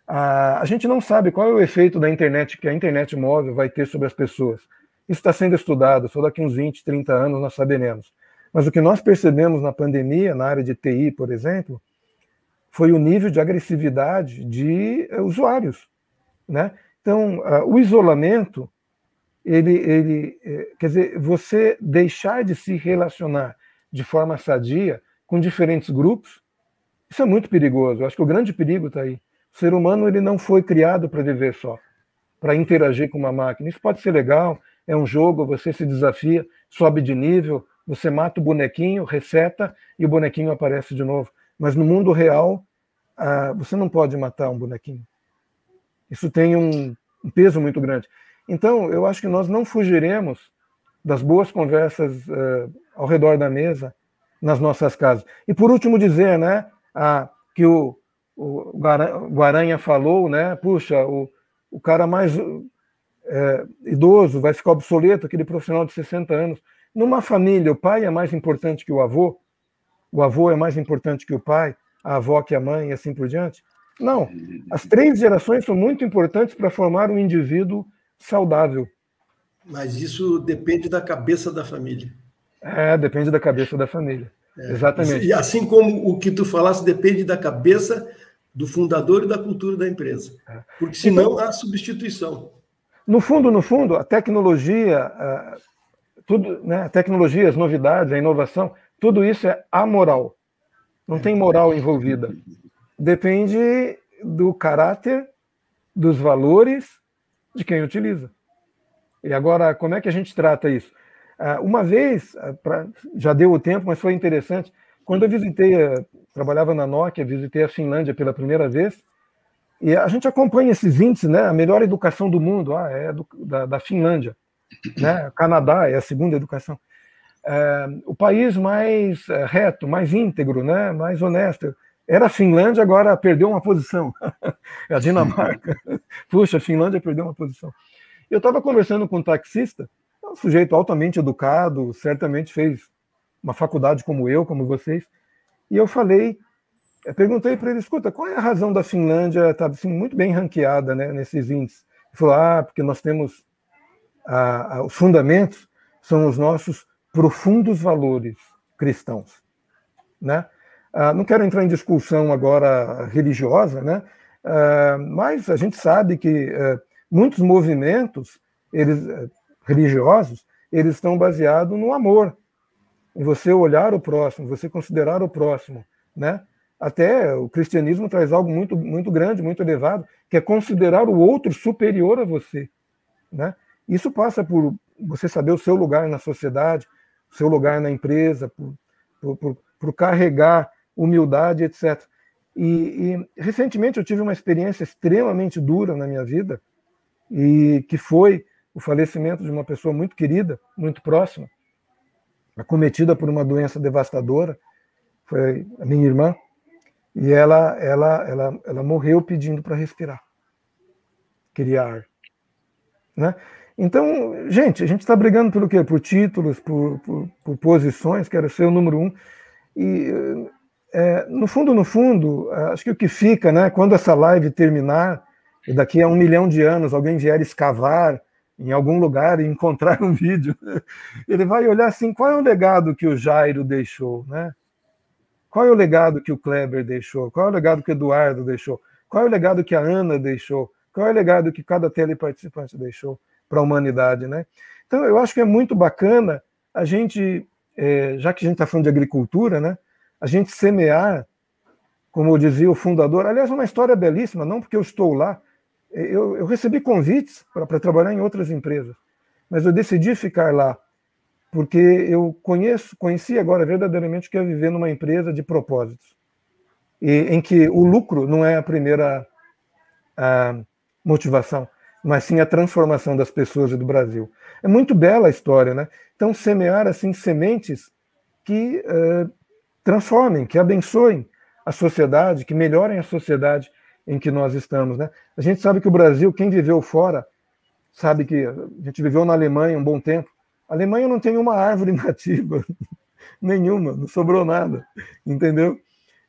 a gente não sabe qual é o efeito da internet que a internet móvel vai ter sobre as pessoas. Isso está sendo estudado, só daqui uns 20, 30 anos nós saberemos. Mas o que nós percebemos na pandemia, na área de TI, por exemplo, foi o nível de agressividade de uh, usuários. Né? Então, o isolamento, ele, ele eh, quer dizer, você deixar de se relacionar de forma sadia com diferentes grupos, isso é muito perigoso. Eu acho que o grande perigo está aí. O ser humano ele não foi criado para viver só, para interagir com uma máquina. Isso pode ser legal, é um jogo, você se desafia, sobe de nível, você mata o bonequinho, reseta e o bonequinho aparece de novo. Mas no mundo real, ah, você não pode matar um bonequinho. Isso tem um, peso muito grande. Então, eu acho que nós não fugiremos das boas conversas uh, ao redor da mesa nas nossas casas. E por último dizer, né, que o, o Guaranha falou, né, puxa, o, o cara mais é, idoso vai ficar obsoleto, aquele profissional de 60 anos. Numa família, o pai é mais importante que o avô, o avô é mais importante que o pai, a avó que a mãe e assim por diante. Não. As três gerações são muito importantes para formar um indivíduo saudável. Mas isso depende da cabeça da família. É, depende da cabeça da família. É. Exatamente. E assim como o que tu falaste depende da cabeça do fundador e da cultura da empresa. É. Porque senão então, há substituição. No fundo, no fundo, a tecnologia, tudo, né, a tecnologia, as novidades, a inovação, tudo isso é amoral. Não tem moral envolvida. Depende do caráter, dos valores de quem utiliza. E agora, como é que a gente trata isso? Ah, uma vez, ah, já deu o tempo, mas foi interessante, quando eu visitei, ah, trabalhava na Nokia, visitei a Finlândia pela primeira vez, e a gente acompanha esses índices, né? A melhor educação do mundo ah, é do, da, da Finlândia. Né? Canadá é a segunda educação. É, o país mais reto, mais íntegro, né? mais honesto. Era a Finlândia, agora perdeu uma posição. É a Dinamarca. Puxa, a Finlândia perdeu uma posição. Eu estava conversando com um taxista, sujeito altamente educado, certamente fez uma faculdade como eu, como vocês, e eu falei, eu perguntei para ele, escuta, qual é a razão da Finlândia estar tá, assim, muito bem ranqueada né, nesses índices? Ele falou, ah, porque nós temos a, a, os fundamentos são os nossos profundos valores cristãos, né? Ah, não quero entrar em discussão agora religiosa, né? Ah, mas a gente sabe que eh, muitos movimentos eles eh, religiosos eles estão baseados no amor, em você olhar o próximo, você considerar o próximo, né? Até o cristianismo traz algo muito muito grande, muito elevado, que é considerar o outro superior a você, né? Isso passa por você saber o seu lugar na sociedade, o seu lugar na empresa, por, por, por, por carregar humildade, etc. E, e, recentemente eu tive uma experiência extremamente dura na minha vida, e que foi o falecimento de uma pessoa muito querida, muito próxima, acometida por uma doença devastadora, foi a minha irmã, e ela, ela, ela, ela morreu pedindo para respirar, queria ar, né? Então, gente, a gente está brigando pelo quê? Por títulos, por, por, por, posições, quero ser o número um. E, é, no fundo, no fundo, acho que o que fica, né, quando essa live terminar, e daqui a um milhão de anos alguém vier escavar em algum lugar e encontrar um vídeo, ele vai olhar assim, qual é o legado que o Jairo deixou, né? Qual é o legado que o Kleber deixou? Qual é o legado que o Eduardo deixou? Qual é o legado que a Ana deixou? Qual é o legado que cada teleparticipante deixou para a humanidade, né? Então, eu acho que é muito bacana a gente, é, já que a gente está falando de agricultura, né? A gente semear, como dizia o fundador, aliás, uma história belíssima, não porque eu estou lá, eu, eu recebi convites para trabalhar em outras empresas, mas eu decidi ficar lá porque eu conheço, conheci agora verdadeiramente o que é viver numa empresa de propósitos, e, em que o lucro não é a primeira a motivação, mas sim a transformação das pessoas e do Brasil. É muito bela a história, né? Então, semear assim sementes que uh, transformem, que abençoem a sociedade, que melhorem a sociedade em que nós estamos, né? A gente sabe que o Brasil, quem viveu fora, sabe que a gente viveu na Alemanha um bom tempo, a Alemanha não tem uma árvore nativa, nenhuma, não sobrou nada, entendeu?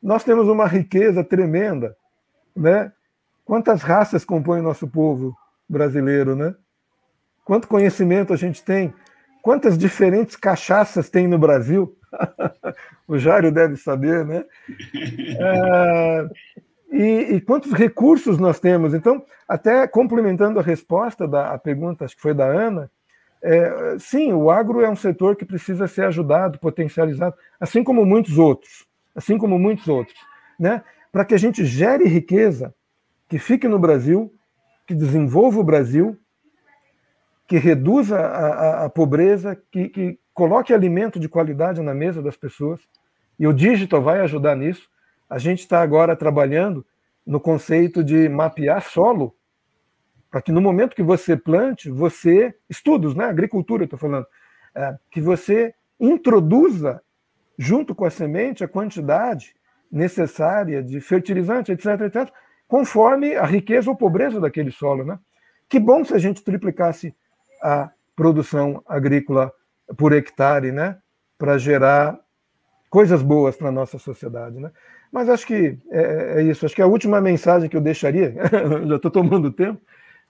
Nós temos uma riqueza tremenda, né? Quantas raças compõem o nosso povo brasileiro, né? Quanto conhecimento a gente tem? Quantas diferentes cachaças tem no Brasil? o Jário deve saber, né? É, e, e, quantos recursos nós temos? Então, até complementando a resposta da pergunta, acho que foi da Ana, é, sim, o agro é um setor que precisa ser ajudado, potencializado, assim como muitos outros, assim como muitos outros, né? Para que a gente gere riqueza, que fique no Brasil, que desenvolva o Brasil, que reduza a, a, a pobreza, que, que coloque alimento de qualidade na mesa das pessoas. E o digital vai ajudar nisso. A gente está agora trabalhando no conceito de mapear solo para que no momento que você plante, você estudos, né, agricultura, estou falando, é, que você introduza junto com a semente a quantidade necessária de fertilizante, etc, etc, conforme a riqueza ou pobreza daquele solo, né? Que bom se a gente triplicasse a produção agrícola por hectare, né, para gerar coisas boas para a nossa sociedade, né? Mas acho que é, é, isso. Acho que a última mensagem que eu deixaria, já estou tomando tempo,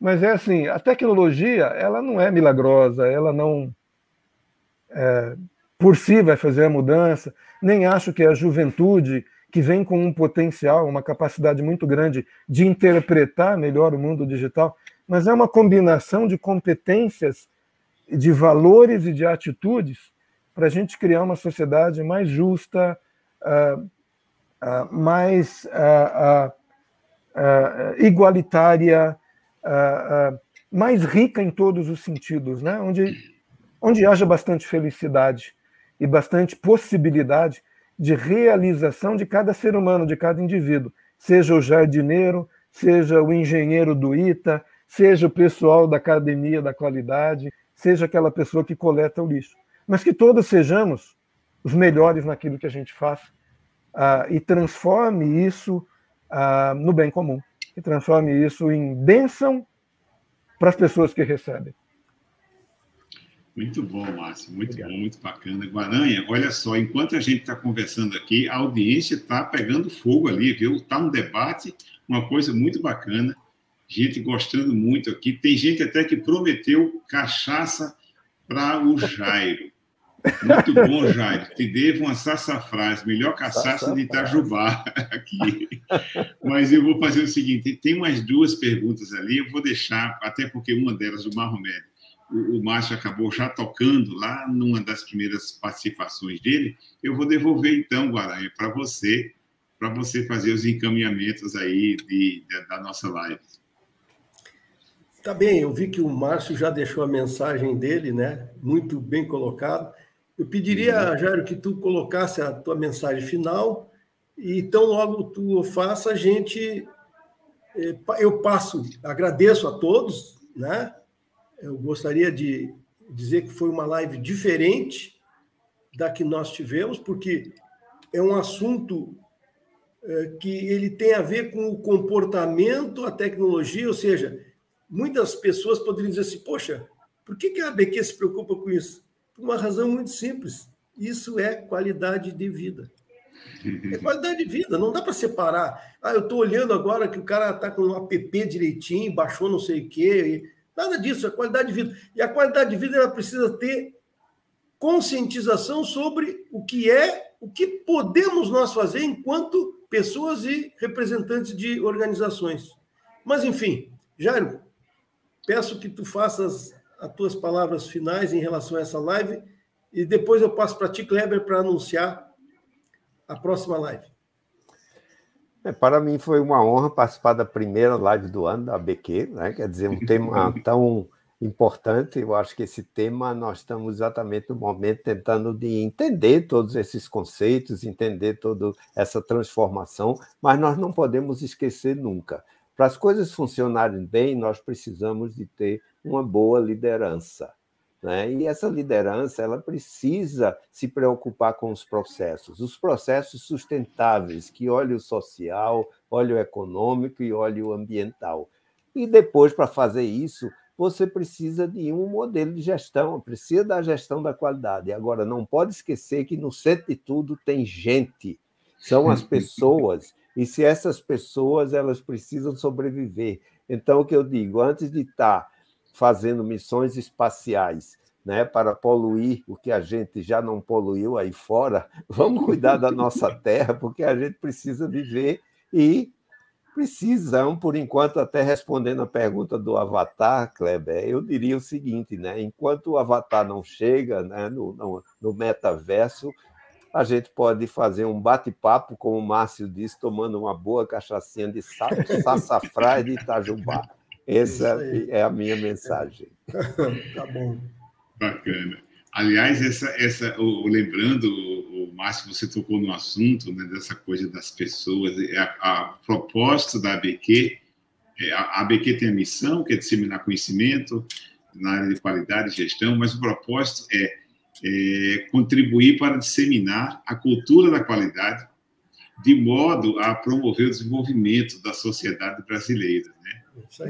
mas é assim, a tecnologia, ela não é milagrosa, ela não é, por si vai fazer a mudança, nem acho que a juventude que vem com um potencial, uma capacidade muito grande de interpretar melhor o mundo digital, mas é uma combinação de competências, de valores e de atitudes para a gente criar uma sociedade mais justa, uh, uh, mais uh, igualitária, mais rica em todos os sentidos, né? onde, onde haja bastante felicidade e bastante possibilidade de realização de cada ser humano, de cada indivíduo, seja o jardineiro, seja o engenheiro do ITA, seja o pessoal da academia da qualidade, seja aquela pessoa que coleta o lixo. Mas que todos sejamos os melhores naquilo que a gente faz uh, e transforme isso uh, no bem comum e transforme isso em bênção para as pessoas que recebem. Muito bom, Márcio, muito Obrigado. bom, muito bacana. Guaranha, olha só, enquanto a gente está conversando aqui, a audiência está pegando fogo ali, viu? Está um debate, uma coisa muito bacana, gente gostando muito aqui. Tem gente até que prometeu cachaça para o Jairo. Muito bom, Jair. Te devo uma sassafrás, melhor cachaça de Itajubá aqui. Mas eu vou fazer o seguinte: tem umas duas perguntas ali, eu vou deixar, até porque uma delas, o Marromed, o, o Márcio acabou já tocando lá numa das primeiras participações dele. Eu vou devolver então, Guaranha, para você, para você fazer os encaminhamentos aí de, de, da nossa live. Tá bem, eu vi que o Márcio já deixou a mensagem dele, né? Muito bem colocado. Eu pediria, uhum. Jairo, que tu colocasse a tua mensagem final e tão logo tu faça, a gente. Eh, eu passo, agradeço a todos, né? Eu gostaria de dizer que foi uma live diferente da que nós tivemos, porque é um assunto eh, que ele tem a ver com o comportamento, a tecnologia, ou seja, muitas pessoas poderiam dizer assim, poxa, por que, que a ABQ se preocupa com isso? Por uma razão muito simples. Isso é qualidade de vida. É qualidade de vida, não dá para separar. Ah, eu estou olhando agora que o cara está com um app direitinho, baixou não sei o quê. Nada disso, é qualidade de vida. E a qualidade de vida ela precisa ter conscientização sobre o que é, o que podemos nós fazer enquanto pessoas e representantes de organizações. Mas, enfim, Jairo, peço que tu faças as tuas palavras finais em relação a essa live e depois eu passo para ti, Kleber, para anunciar a próxima live. É, para mim foi uma honra participar da primeira live do ano da ABQ, né? quer dizer, um tema tão importante. Eu acho que esse tema nós estamos exatamente no momento tentando de entender todos esses conceitos, entender toda essa transformação, mas nós não podemos esquecer nunca. Para as coisas funcionarem bem, nós precisamos de ter uma boa liderança. Né? E essa liderança ela precisa se preocupar com os processos, os processos sustentáveis, que olhem o social, olhem o econômico e olhem o ambiental. E depois, para fazer isso, você precisa de um modelo de gestão, precisa da gestão da qualidade. Agora, não pode esquecer que no centro de tudo tem gente, são as pessoas, e se essas pessoas elas precisam sobreviver. Então, o que eu digo, antes de estar tá fazendo missões espaciais né, para poluir o que a gente já não poluiu aí fora, vamos cuidar da nossa terra, porque a gente precisa viver e precisam, por enquanto, até respondendo a pergunta do Avatar, Kleber, eu diria o seguinte, né? Enquanto o Avatar não chega né, no, no, no metaverso, a gente pode fazer um bate-papo, como o Márcio disse, tomando uma boa cachaçinha de sassafrás de Itajubá. Essa é a minha mensagem. tá bom. Bacana. Aliás, essa, essa, o, lembrando, o, o Márcio, você tocou no assunto né, dessa coisa das pessoas. A, a propósito da ABQ, é, a ABQ tem a missão, que é disseminar conhecimento na área de qualidade e gestão, mas o propósito é, é contribuir para disseminar a cultura da qualidade, de modo a promover o desenvolvimento da sociedade brasileira. Né?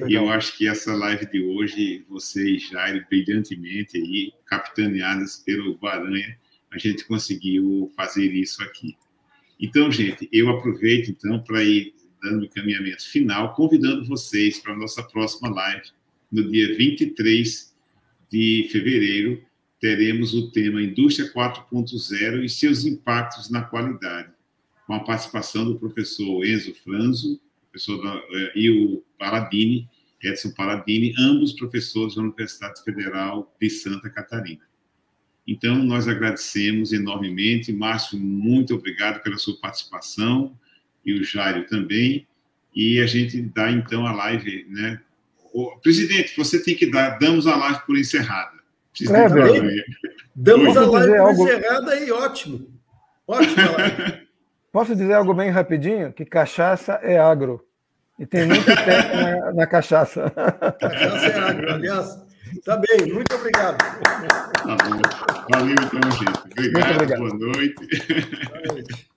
E eu acho que essa live de hoje, vocês, Jair, brilhantemente aí, capitaneadas pelo Guaranha, a gente conseguiu fazer isso aqui. Então, gente, eu aproveito então para ir dando o encaminhamento final, convidando vocês para a nossa próxima live, no dia 23 de fevereiro, teremos o tema Indústria 4.0 e seus impactos na qualidade, com a participação do professor Enzo Franzo, professor eh, e o Paladini, Edson Paladini, ambos professores da Universidade Federal de Santa Catarina. Então, nós agradecemos enormemente. Márcio, muito obrigado pela sua participação, e o Jairo também. E a gente dá, então, a live, né? O, presidente, você tem que dar, damos a live por encerrada. É, damos a live por algo... encerrada e ótimo. Ótimo. Posso dizer algo bem rapidinho? Que cachaça é agro. E tem muito tempo na, na cachaça. Cachaça é agro, aliás. Tá bem, muito obrigado. Tá bom. Valeu, então, gente. Obrigado, obrigado. Boa noite. Boa noite.